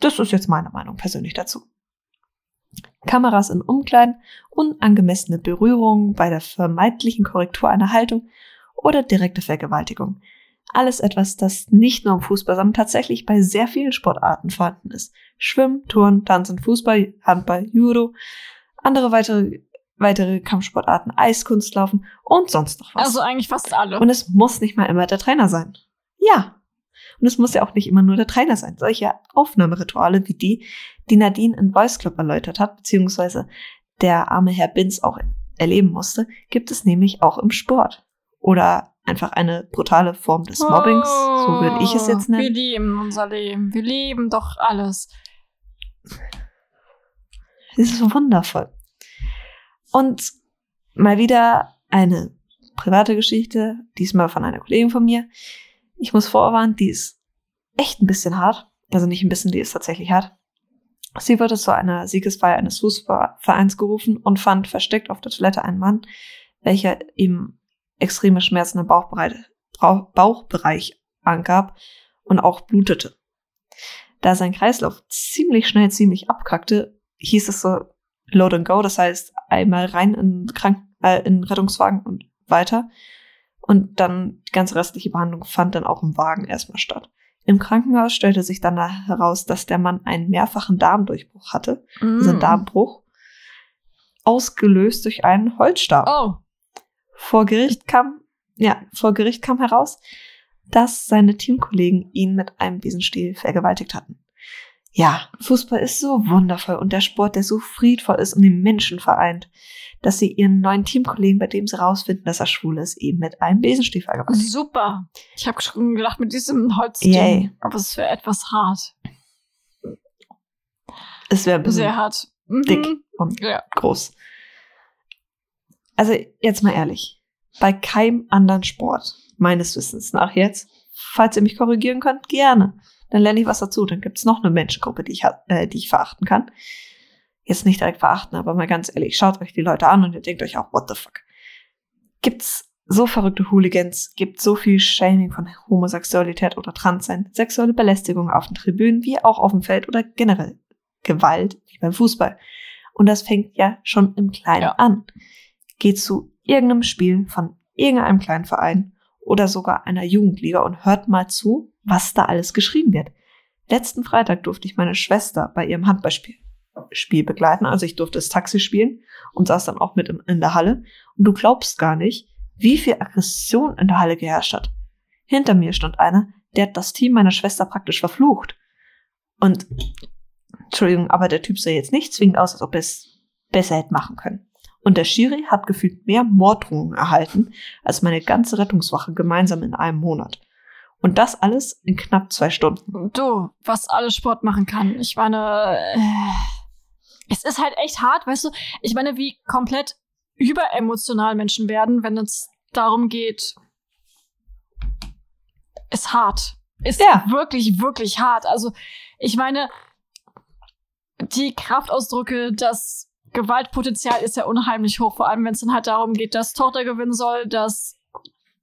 Das ist jetzt meine Meinung persönlich dazu. Kameras in Umkleiden, unangemessene Berührungen bei der vermeintlichen Korrektur einer Haltung oder direkte Vergewaltigung. Alles etwas, das nicht nur im Fußball, sondern tatsächlich bei sehr vielen Sportarten vorhanden ist. Schwimmen, Turnen, Tanzen, Fußball, Handball, Judo, andere weitere, weitere Kampfsportarten, Eiskunstlaufen und sonst noch was. Also eigentlich fast alle. Und es muss nicht mal immer der Trainer sein. Ja. Und es muss ja auch nicht immer nur der Trainer sein. Solche Aufnahmerituale wie die, die Nadine in Voice Club erläutert hat, beziehungsweise der arme Herr Binz auch erleben musste, gibt es nämlich auch im Sport. Oder einfach eine brutale Form des Mobbings, so würde ich es jetzt Wir nennen. lieben unser Leben. Wir lieben doch alles. Es ist wundervoll. Und mal wieder eine private Geschichte, diesmal von einer Kollegin von mir. Ich muss vorwarnen, die ist echt ein bisschen hart. Also nicht ein bisschen, die ist tatsächlich hart. Sie wurde zu einer Siegesfeier eines Fußballvereins gerufen und fand versteckt auf der Toilette einen Mann, welcher ihm extreme Schmerzen im Bauchbereich angab und auch blutete. Da sein Kreislauf ziemlich schnell ziemlich abkackte, hieß es so Load and Go, das heißt einmal rein in, Krank äh, in Rettungswagen und weiter. Und dann die ganze restliche Behandlung fand dann auch im Wagen erstmal statt. Im Krankenhaus stellte sich dann heraus, dass der Mann einen mehrfachen Darmdurchbruch hatte, also Mm. Darmbruch, ausgelöst durch einen Holzstab. Oh, Vor Gericht kam, ja, vor Gericht kam heraus, dass seine Teamkollegen ihn mit einem Besenstiel vergewaltigt hatten. Ja, Fußball ist so wundervoll und der Sport, der so friedvoll ist und die Menschen vereint, dass sie ihren neuen Teamkollegen, bei dem sie rausfinden, dass er schwul ist, eben mit einem Besenstiel vergewaltigen. super. Ich habe schon gedacht mit diesem Yay. Holzding. Aber es wäre etwas hart. Es wäre ein bisschen Sehr hart. Mhm. dick und Ja. groß. Also jetzt mal ehrlich, bei keinem anderen Sport, meines Wissens nach jetzt, falls ihr mich korrigieren könnt, gerne. Dann lerne ich was dazu. Dann gibt's noch eine Menschengruppe, die ich, äh, die ich verachten kann. Jetzt nicht direkt verachten, aber mal ganz ehrlich, schaut euch die Leute an und ihr denkt euch auch, what the fuck. Gibt's so verrückte Hooligans, gibt so viel Shaming von Homosexualität oder Transsein, sexuelle Belästigung auf den Tribünen, wie auch auf dem Feld oder generell Gewalt, wie beim Fußball. Und das fängt ja schon im Kleinen Ja. an. Geht zu irgendeinem Spiel von irgendeinem kleinen Verein oder sogar einer Jugendliga und hört mal zu, was da alles geschrieben wird. Letzten Freitag durfte ich meine Schwester bei ihrem Handballspiel Spiel begleiten. Also ich durfte das Taxi spielen und saß dann auch mit in, der Halle. Und du glaubst gar nicht, wie viel Aggression in der Halle geherrscht hat. Hinter mir stand einer, der hat das Team meiner Schwester praktisch verflucht. Und, Entschuldigung, aber der Typ sah jetzt nicht zwingend aus, als ob er es besser hätte machen können. Und der Schiri hat gefühlt mehr Morddrohungen erhalten als meine ganze Rettungswache gemeinsam in einem Monat. Und das alles in knapp zwei Stunden. Du, was alles Sport machen kann. Ich meine, äh, es ist halt echt hart, weißt du? Ich meine, wie komplett überemotional Menschen werden, wenn es darum geht. Ist hart. Ist Ja. wirklich, wirklich hart. Also, ich meine, die Kraftausdrücke, das Gewaltpotenzial ist ja unheimlich hoch, vor allem wenn es dann halt darum geht, dass Tochter gewinnen soll, dass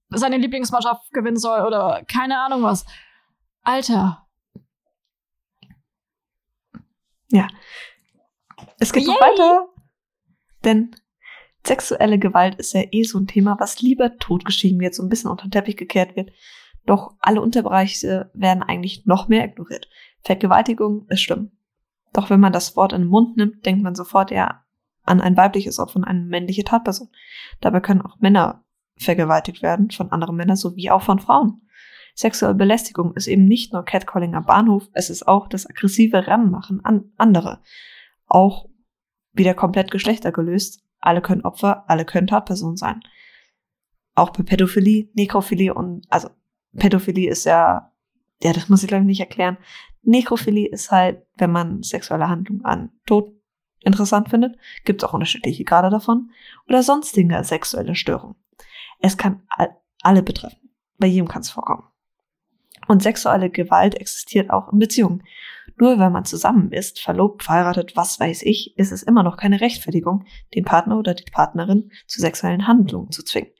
seine Lieblingsmannschaft gewinnen soll oder keine Ahnung was. Alter. Es geht noch Yay! weiter. Denn sexuelle Gewalt ist ja eh so ein Thema, was lieber totgeschwiegen wird, so ein bisschen unter den Teppich gekehrt wird. Doch alle Unterbereiche werden eigentlich noch mehr ignoriert. Vergewaltigung ist schlimm. Doch wenn man das Wort in den Mund nimmt, denkt man sofort eher an ein weibliches Opfer und eine männliche Tatperson. Dabei können auch Männer vergewaltigt werden von anderen Männern sowie auch von Frauen. Sexuelle Belästigung ist eben nicht nur Catcalling am Bahnhof, es ist auch das aggressive Ranmachen an andere. Auch wieder komplett geschlechtergelöst. Alle können Opfer, alle können Tatpersonen sein. Auch bei Pädophilie, Nekrophilie und, also Pädophilie ist ja, ja, das muss ich glaube ich nicht erklären. Nekrophilie ist halt, wenn man sexuelle Handlungen an Tod interessant findet, gibt es auch unterschiedliche Grade davon, oder sonstige sexuelle Störungen. Es kann all, alle betreffen. Bei jedem kann es vorkommen. Und sexuelle Gewalt existiert auch in Beziehungen. Nur wenn man zusammen ist, verlobt, verheiratet, was weiß ich, ist es immer noch keine Rechtfertigung, den Partner oder die Partnerin zu sexuellen Handlungen zu zwingen.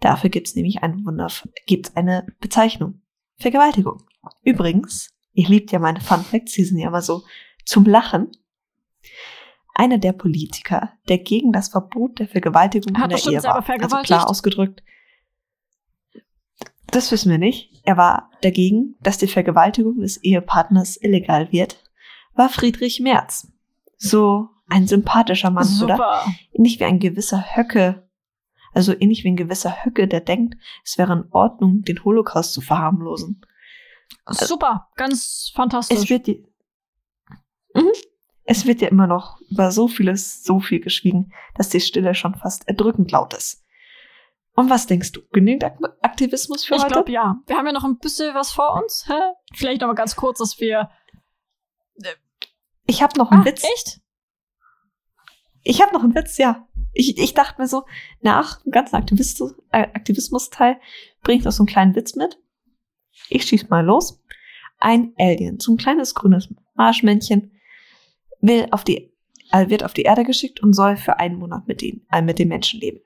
Dafür gibt es nämlich ein Wunder, gibt's eine Bezeichnung. Vergewaltigung. Übrigens, ihr liebt ja meine Fun Facts, die sind ja immer so zum Lachen. einer der Politiker, der gegen das Verbot der Vergewaltigung Hat in der Ehe war. Also klar ausgedrückt. Das wissen wir nicht. Er war dagegen, dass die Vergewaltigung des Ehepartners illegal wird, war Friedrich Merz. So ein sympathischer Mann, oder? Super. Ähnlich wie ein gewisser Höcke. Also ähnlich wie ein gewisser Höcke, der denkt, es wäre in Ordnung, den Holocaust zu verharmlosen. Super. Ganz fantastisch. Es wird die, Mhm. es wird ja immer noch über so vieles so viel geschwiegen, dass die Stille schon fast erdrückend laut ist. Und was denkst du? Genügend Ak Aktivismus für ich heute? glaube ja. Wir haben ja noch ein bisschen was vor uns. Hä? Vielleicht noch mal ganz kurz, dass wir. ich habe noch einen Ah, Witz. echt? Ich habe noch einen Witz, ja. Ich, ich dachte mir so, nach dem ganzen Aktivismus, äh, Aktivismus-Teil bringe ich noch so einen kleinen Witz mit. Ich schieß mal los. Ein Alien, so ein kleines grünes Marschmännchen, will auf die, äh, wird auf die Erde geschickt und soll für einen Monat mit, ihnen, äh, mit den Menschen leben.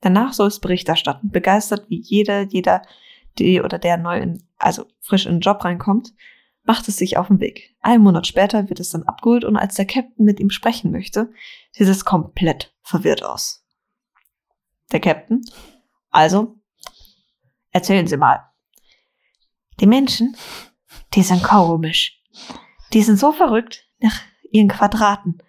Danach soll es Bericht erstatten, begeistert wie jeder, jeder, die oder der neu in, also frisch in den Job reinkommt, macht es sich auf den Weg. Einen Monat später wird es dann abgeholt und als der Captain mit ihm sprechen möchte, sieht es komplett verwirrt aus. Der Captain, also, erzählen Sie mal. Die Menschen, die sind komisch. Die sind so verrückt nach ihren Quadraten.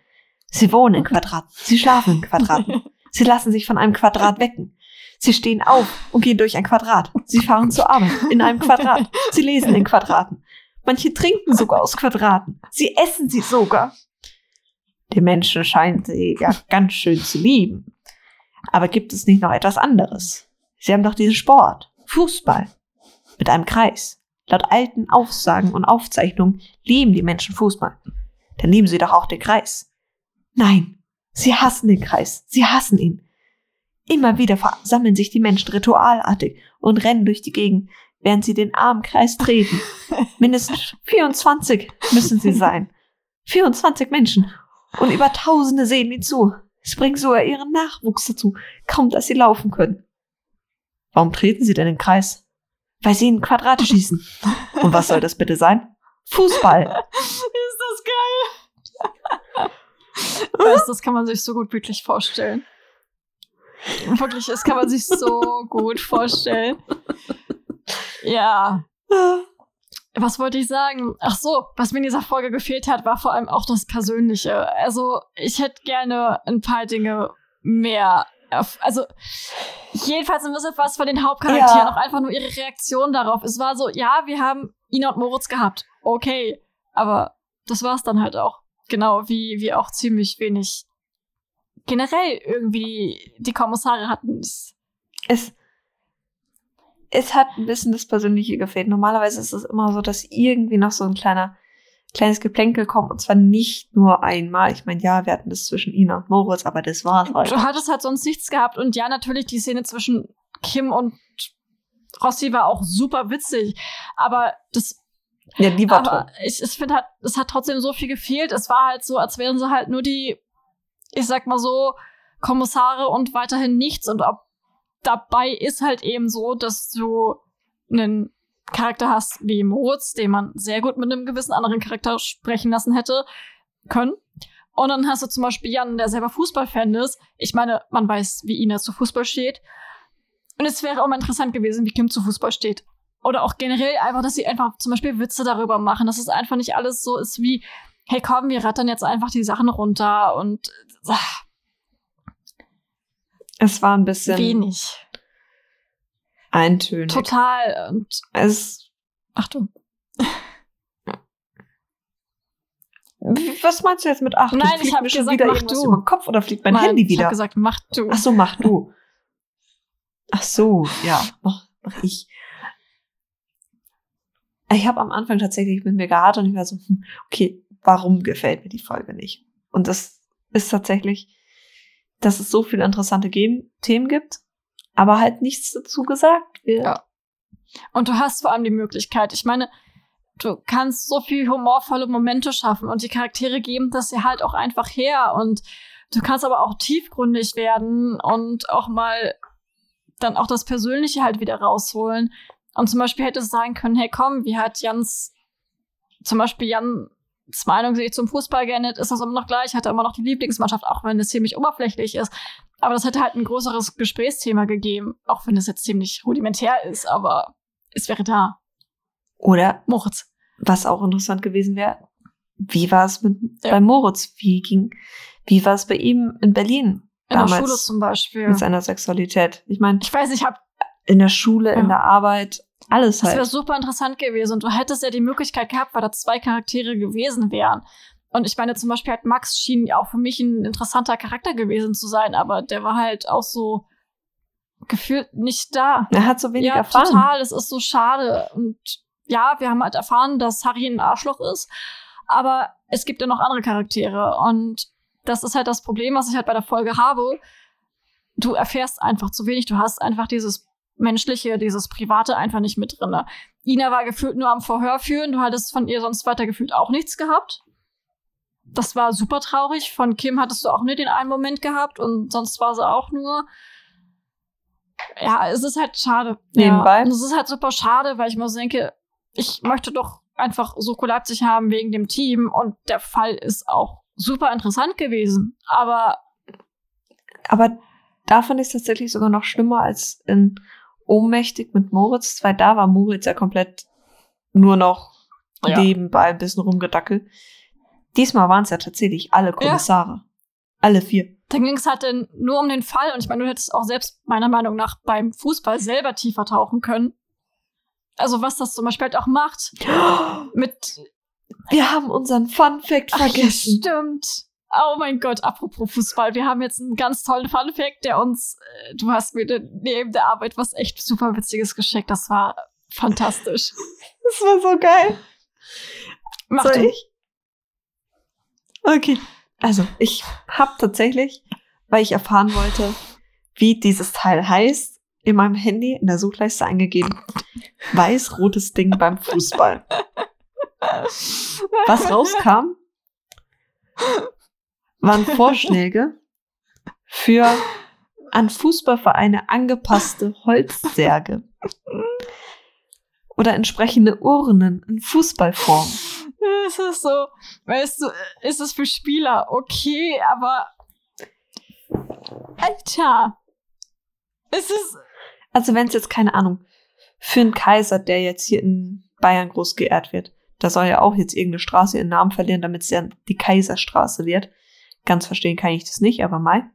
Sie wohnen in Quadraten. Sie schlafen in Quadraten. Sie lassen sich von einem Quadrat wecken. Sie stehen auf und gehen durch ein Quadrat. Sie fahren zur Arbeit in einem Quadrat. Sie lesen in Quadraten. Manche trinken sogar aus Quadraten. Sie essen sie sogar. Die Menschen scheinen sie ja ganz schön zu lieben. Aber gibt es nicht noch etwas anderes? Sie haben doch diesen Sport. Fußball. Mit einem Kreis. Laut alten Aufsagen und Aufzeichnungen lieben die Menschen Fußball. Dann lieben sie doch auch den Kreis. Nein, sie hassen den Kreis. Sie hassen ihn. Immer wieder versammeln sich die Menschen ritualartig und rennen durch die Gegend, während sie den armen Kreis treten. [laughs] Mindestens 24 müssen sie sein. 24 Menschen. Und über Tausende sehen ihnen zu. Es bringt sogar ihren Nachwuchs dazu, kaum dass sie laufen können. Warum treten sie denn in den Kreis? Weil sie in Quadrate schießen. Und was soll das bitte sein? Fußball. [laughs] Ist das geil? [laughs] Weißt, das kann man sich so gut wirklich vorstellen. Wirklich, das kann man sich so gut vorstellen. Ja. Was wollte ich sagen? Ach so, was mir in dieser Folge gefehlt hat, war vor allem auch das Persönliche. Also, ich hätte gerne ein paar Dinge mehr. Also, jedenfalls ein bisschen was von den Hauptcharakteren, Ja. auch einfach nur ihre Reaktion darauf. Es war so, ja, wir haben Ina und Moritz gehabt. Okay. Aber das war's dann halt auch. Genau, wie, wie auch ziemlich wenig generell irgendwie die Kommissare hatten. Es- Es, hat ein bisschen das Persönliche gefehlt. Normalerweise ist es immer so, dass irgendwie noch so ein kleiner, kleines Geplänkel kommt. Und zwar nicht nur einmal. Ich meine, ja, wir hatten das zwischen Ina und Moritz, aber das war's halt. Du hattest halt sonst nichts gehabt. Und ja, natürlich, die Szene zwischen Kim und Rossi war auch super witzig. Aber das Ja, die war aber toll. ich, ich finde halt, es hat trotzdem so viel gefehlt. Es war halt so, als wären sie halt nur die, ich sag mal so, Kommissare und weiterhin nichts. Und ob dabei ist halt eben so, dass du einen Charakter hast wie Moritz, den man sehr gut mit einem gewissen anderen Charakter sprechen lassen hätte können. Und dann hast du zum Beispiel Jan, der selber Fußballfan ist. Ich meine, man weiß, wie Ina zu Fußball steht. Und es wäre auch mal interessant gewesen, wie Kim zu Fußball steht. Oder auch generell einfach, dass sie einfach zum Beispiel Witze darüber machen, dass es einfach nicht alles so ist wie, hey komm, wir rattern jetzt einfach die Sachen runter und ach, Es war ein bisschen wenig. eintönig. Total. Und Es, Achtung. Was meinst du jetzt mit ach? Nein, ich hab mir schon gesagt, wieder mach du. über den Kopf oder fliegt mein Nein, Handy Ich wieder? hab gesagt, mach du. Ach so, mach du. Ach so, ja, mach, mach ich. Ich habe am Anfang tatsächlich mit mir gehadert und ich war so, hm, okay, warum gefällt mir die Folge nicht? Und das ist tatsächlich, dass es so viele interessante Gem- Themen gibt, aber halt nichts dazu gesagt wird. Ja. Und du hast vor allem die Möglichkeit. Ich meine, du kannst so viel humorvolle Momente schaffen und die Charaktere geben das ja halt auch einfach her. Und du kannst aber auch tiefgründig werden und auch mal dann auch das Persönliche halt wieder rausholen. Und zum Beispiel hätte es sein können, hey komm, wie hat Jans, zum Beispiel Jan Meinung sich zum Fußball geändert, ist das immer noch gleich, hat er immer noch die Lieblingsmannschaft, auch wenn es ziemlich oberflächlich ist. Aber das hätte halt ein größeres Gesprächsthema gegeben, auch wenn es jetzt ziemlich rudimentär ist, aber es wäre da. Oder Moritz. was auch interessant gewesen wäre, wie war es mit Ja. bei Moritz? Wie ging, wie war es bei ihm in Berlin In der damals Schule zum Beispiel. mit seiner Sexualität? Ich meine, Ich weiß, ich habe in der Schule, Ja. in der Arbeit, alles Das wäre halt. super interessant gewesen und du hättest ja die Möglichkeit gehabt, weil da zwei Charaktere gewesen wären. Und ich meine, zum Beispiel halt Max schien ja auch für mich ein interessanter Charakter gewesen zu sein, aber der war halt auch so gefühlt nicht da. Er hat so wenig ja, erfahren. total. Es ist so schade. Und ja, wir haben halt erfahren, dass Harry ein Arschloch ist, aber es gibt ja noch andere Charaktere und das ist halt das Problem, was ich halt bei der Folge habe. Du erfährst einfach zu wenig. Du hast einfach dieses menschliche, dieses private einfach nicht mit drinne. Ina war gefühlt nur am Verhör führen. Du hattest von ihr sonst weiter gefühlt auch nichts gehabt. Das war super traurig. Von Kim hattest du auch nur den einen Moment gehabt und sonst war sie auch nur. Ja, es ist halt schade. Nebenbei. Ja. Es ist halt super schade, weil ich mir so denke, ich möchte doch einfach Soko Leipzig haben wegen dem Team und der Fall ist auch super interessant gewesen. Aber Aber da fand ich es tatsächlich sogar noch schlimmer als in Ohnmächtig mit Moritz, weil da war Moritz ja komplett nur noch Ja. nebenbei ein bisschen rumgedackelt. Diesmal waren es ja tatsächlich alle Kommissare. Alle vier. dann ging es halt dann nur um den Fall und ich meine, du hättest auch selbst meiner Meinung nach beim Fußball selber tiefer tauchen können. Also was das zum Beispiel halt auch macht [gasps] mit Wir haben unseren Fun Fact Ach, ja, vergessen. stimmt. Oh mein Gott, apropos Fußball, wir haben jetzt einen ganz tollen Fun Fact, der uns, äh, du hast mir neben der Arbeit was echt super Witziges geschickt. Das war fantastisch. [laughs] Das war so geil. Mach Soll du. ich? Okay. Also, ich habe tatsächlich, weil ich erfahren wollte, wie dieses Teil heißt, in meinem Handy in der Suchleiste eingegeben. Weiß-rotes Ding beim Fußball. Was rauskam, waren Vorschläge für an Fußballvereine angepasste Holzsärge. Oder entsprechende Urnen in Fußballform. Es ist so, weißt du, ist es für Spieler okay, aber Alter, es ist Also wenn es jetzt, keine Ahnung, für einen Kaiser, der jetzt hier in Bayern groß geehrt wird, da soll ja auch jetzt irgendeine Straße ihren Namen verlieren, damit es ja die Kaiserstraße wird. Ganz verstehen kann ich das nicht, aber mal.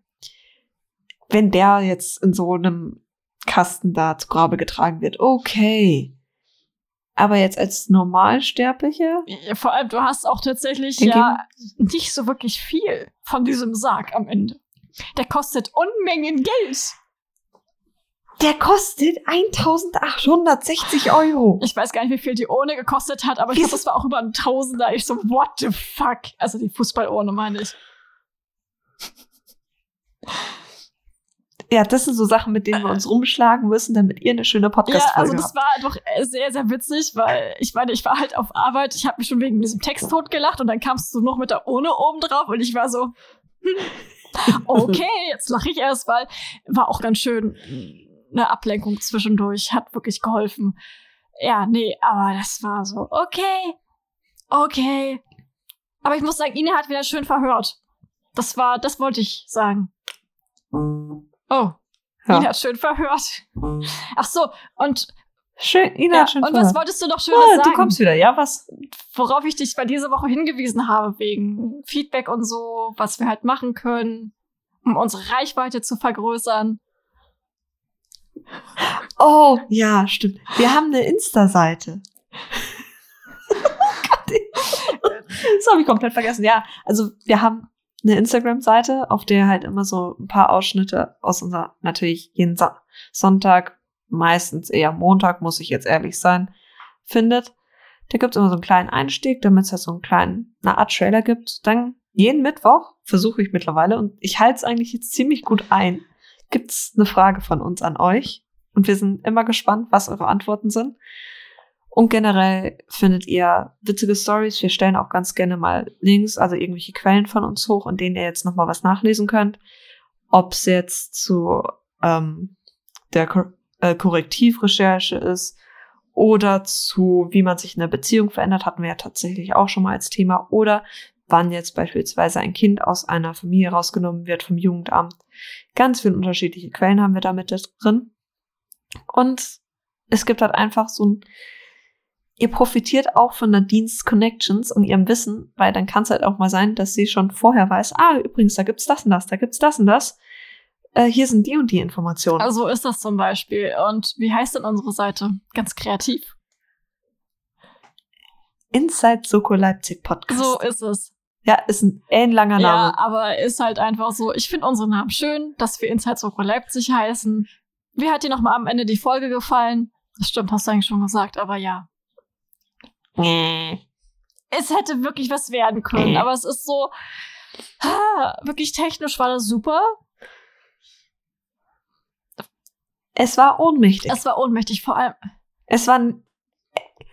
Wenn der jetzt in so einem Kasten da zu Grabe getragen wird, okay. Aber jetzt als Normalsterblicher? vor allem, du hast auch tatsächlich ja nicht so wirklich viel von diesem Sarg am Ende. Der kostet Unmengen Geld. Der kostet 1860 Euro. Ich weiß gar nicht, wie viel die Urne gekostet hat, aber ich glaube, das war auch über ein Tausender. Ich so, what the fuck? Also die Fußballurne meine ich. Ja, das sind so Sachen, mit denen wir uns rumschlagen müssen, damit ihr eine schöne Ja, Podcast-Folge also habt. das war einfach äh, sehr, sehr witzig, weil ich meine, ich war halt auf Arbeit, ich habe mich schon wegen diesem Text totgelacht und dann kamst du noch mit der Urne oben drauf und ich war so, hm, okay, [laughs] jetzt lache ich erst, weil war auch ganz schön eine Ablenkung zwischendurch, hat wirklich geholfen. Ja, nee, aber das war so, okay, okay. Aber ich muss sagen, Ine hat wieder schön verhört. Das war, das wollte ich sagen. Oh, Ja. Ine hat schön verhört. Ach so, und, Schön, Ina ja, hat schön und verhört. was wolltest du noch Schönes Ah, sagen? du kommst wieder, ja, was? worauf ich dich bei dieser Woche hingewiesen habe, wegen Feedback und so, was wir halt machen können, um unsere Reichweite zu vergrößern. Oh, ja, stimmt. Wir haben eine Insta-Seite. [laughs] [laughs] das habe ich komplett vergessen. Ja, also wir haben eine Instagram-Seite, auf der halt immer so ein paar Ausschnitte aus unserer, natürlich jeden Sa Sonntag, meistens eher Montag, muss ich jetzt ehrlich sein, findet. Da gibt's immer so einen kleinen Einstieg, damit es halt so einen kleinen, eine Art Trailer gibt. Dann jeden Mittwoch versuche ich mittlerweile und ich halte es eigentlich jetzt ziemlich gut ein. Gibt's eine Frage von uns an euch? Und wir sind immer gespannt, was eure Antworten sind. Und generell findet ihr witzige Stories. Wir stellen auch ganz gerne mal Links, also irgendwelche Quellen von uns hoch, in denen ihr jetzt noch mal was nachlesen könnt. Ob es jetzt zu ähm, der Kor äh, Korrektivrecherche ist oder zu, wie man sich in der Beziehung verändert, hatten wir ja tatsächlich auch schon mal als Thema. Oder wann jetzt beispielsweise ein Kind aus einer Familie rausgenommen wird vom Jugendamt. Ganz viele unterschiedliche Quellen haben wir damit drin. Und es gibt halt einfach so ein, ihr profitiert auch von Nadines Connections und ihrem Wissen, weil dann kann es halt auch mal sein, dass sie schon vorher weiß, ah, übrigens, da gibt's das und das, da gibt's das und das. Äh, hier sind die und die Informationen. Also ist das zum Beispiel. Und wie heißt denn unsere Seite? Ganz kreativ. Inside Soko Leipzig Podcast. So ist es. Ja, ist ein ellenlanger Name. Ja, aber ist halt einfach so. Ich finde unseren Namen schön, dass wir Inside Soko Leipzig heißen. Wie hat dir nochmal am Ende die Folge gefallen? Das stimmt, hast du eigentlich schon gesagt, aber ja. Nee. Es hätte wirklich was werden können, aber es ist so. Ah, wirklich technisch war das super. Es war ohnmächtig. Es war ohnmächtig, vor allem. Es war,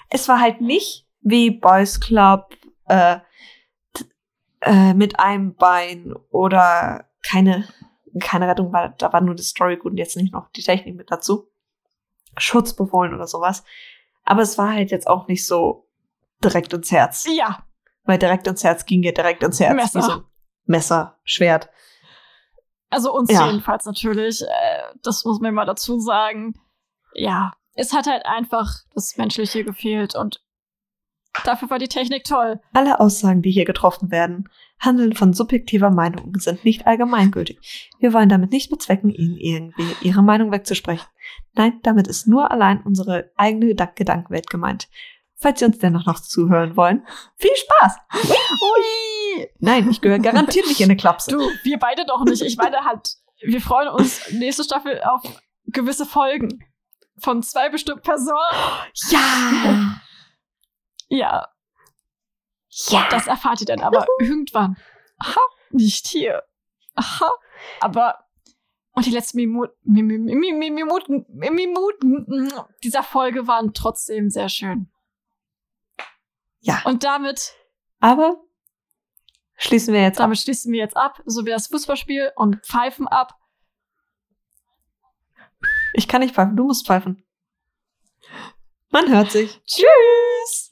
es war halt nicht wie Boys Club äh, äh, mit einem Bein oder keine, keine Rettung, war, da war nur die Story gut und jetzt nicht noch die Technik mit dazu. Schutzbefohlen oder sowas. Aber es war halt jetzt auch nicht so direkt ins Herz. Ja, Weil direkt ins Herz ging ja direkt ins Herz. Messer. So Messer, Schwert. also uns Ja. jedenfalls natürlich. Äh, das muss man mal dazu sagen. Ja, es hat halt einfach das Menschliche gefehlt und dafür war die Technik toll. Alle Aussagen, die hier getroffen werden, handeln von subjektiver Meinung und sind nicht allgemeingültig. Wir wollen damit nicht bezwecken, Ihnen irgendwie Ihre Meinung wegzusprechen. Nein, damit ist nur allein unsere eigene Gedank- Gedankenwelt gemeint. Falls Sie uns dennoch noch zuhören wollen, viel Spaß! Ui! Nein, ich gehöre garantiert nicht in eine Klapse. Du, wir beide doch nicht. Ich meine halt, wir freuen uns nächste Staffel auf gewisse Folgen von zwei bestimmten Personen. Ja! Ja, Ja! das erfahrt ihr dann aber irgendwann. Aha, nicht hier. Aha, aber und die letzten Mimu- Mi- Mi- Mi- Mi- Mi- Minuten Minuten dieser Folge waren trotzdem sehr schön. Ja. Und damit, Aber schließen wir jetzt ab. damit schließen wir jetzt ab, so wie das Fußballspiel und pfeifen ab. Ich kann nicht pfeifen, du musst pfeifen. Man hört sich. Tschüss!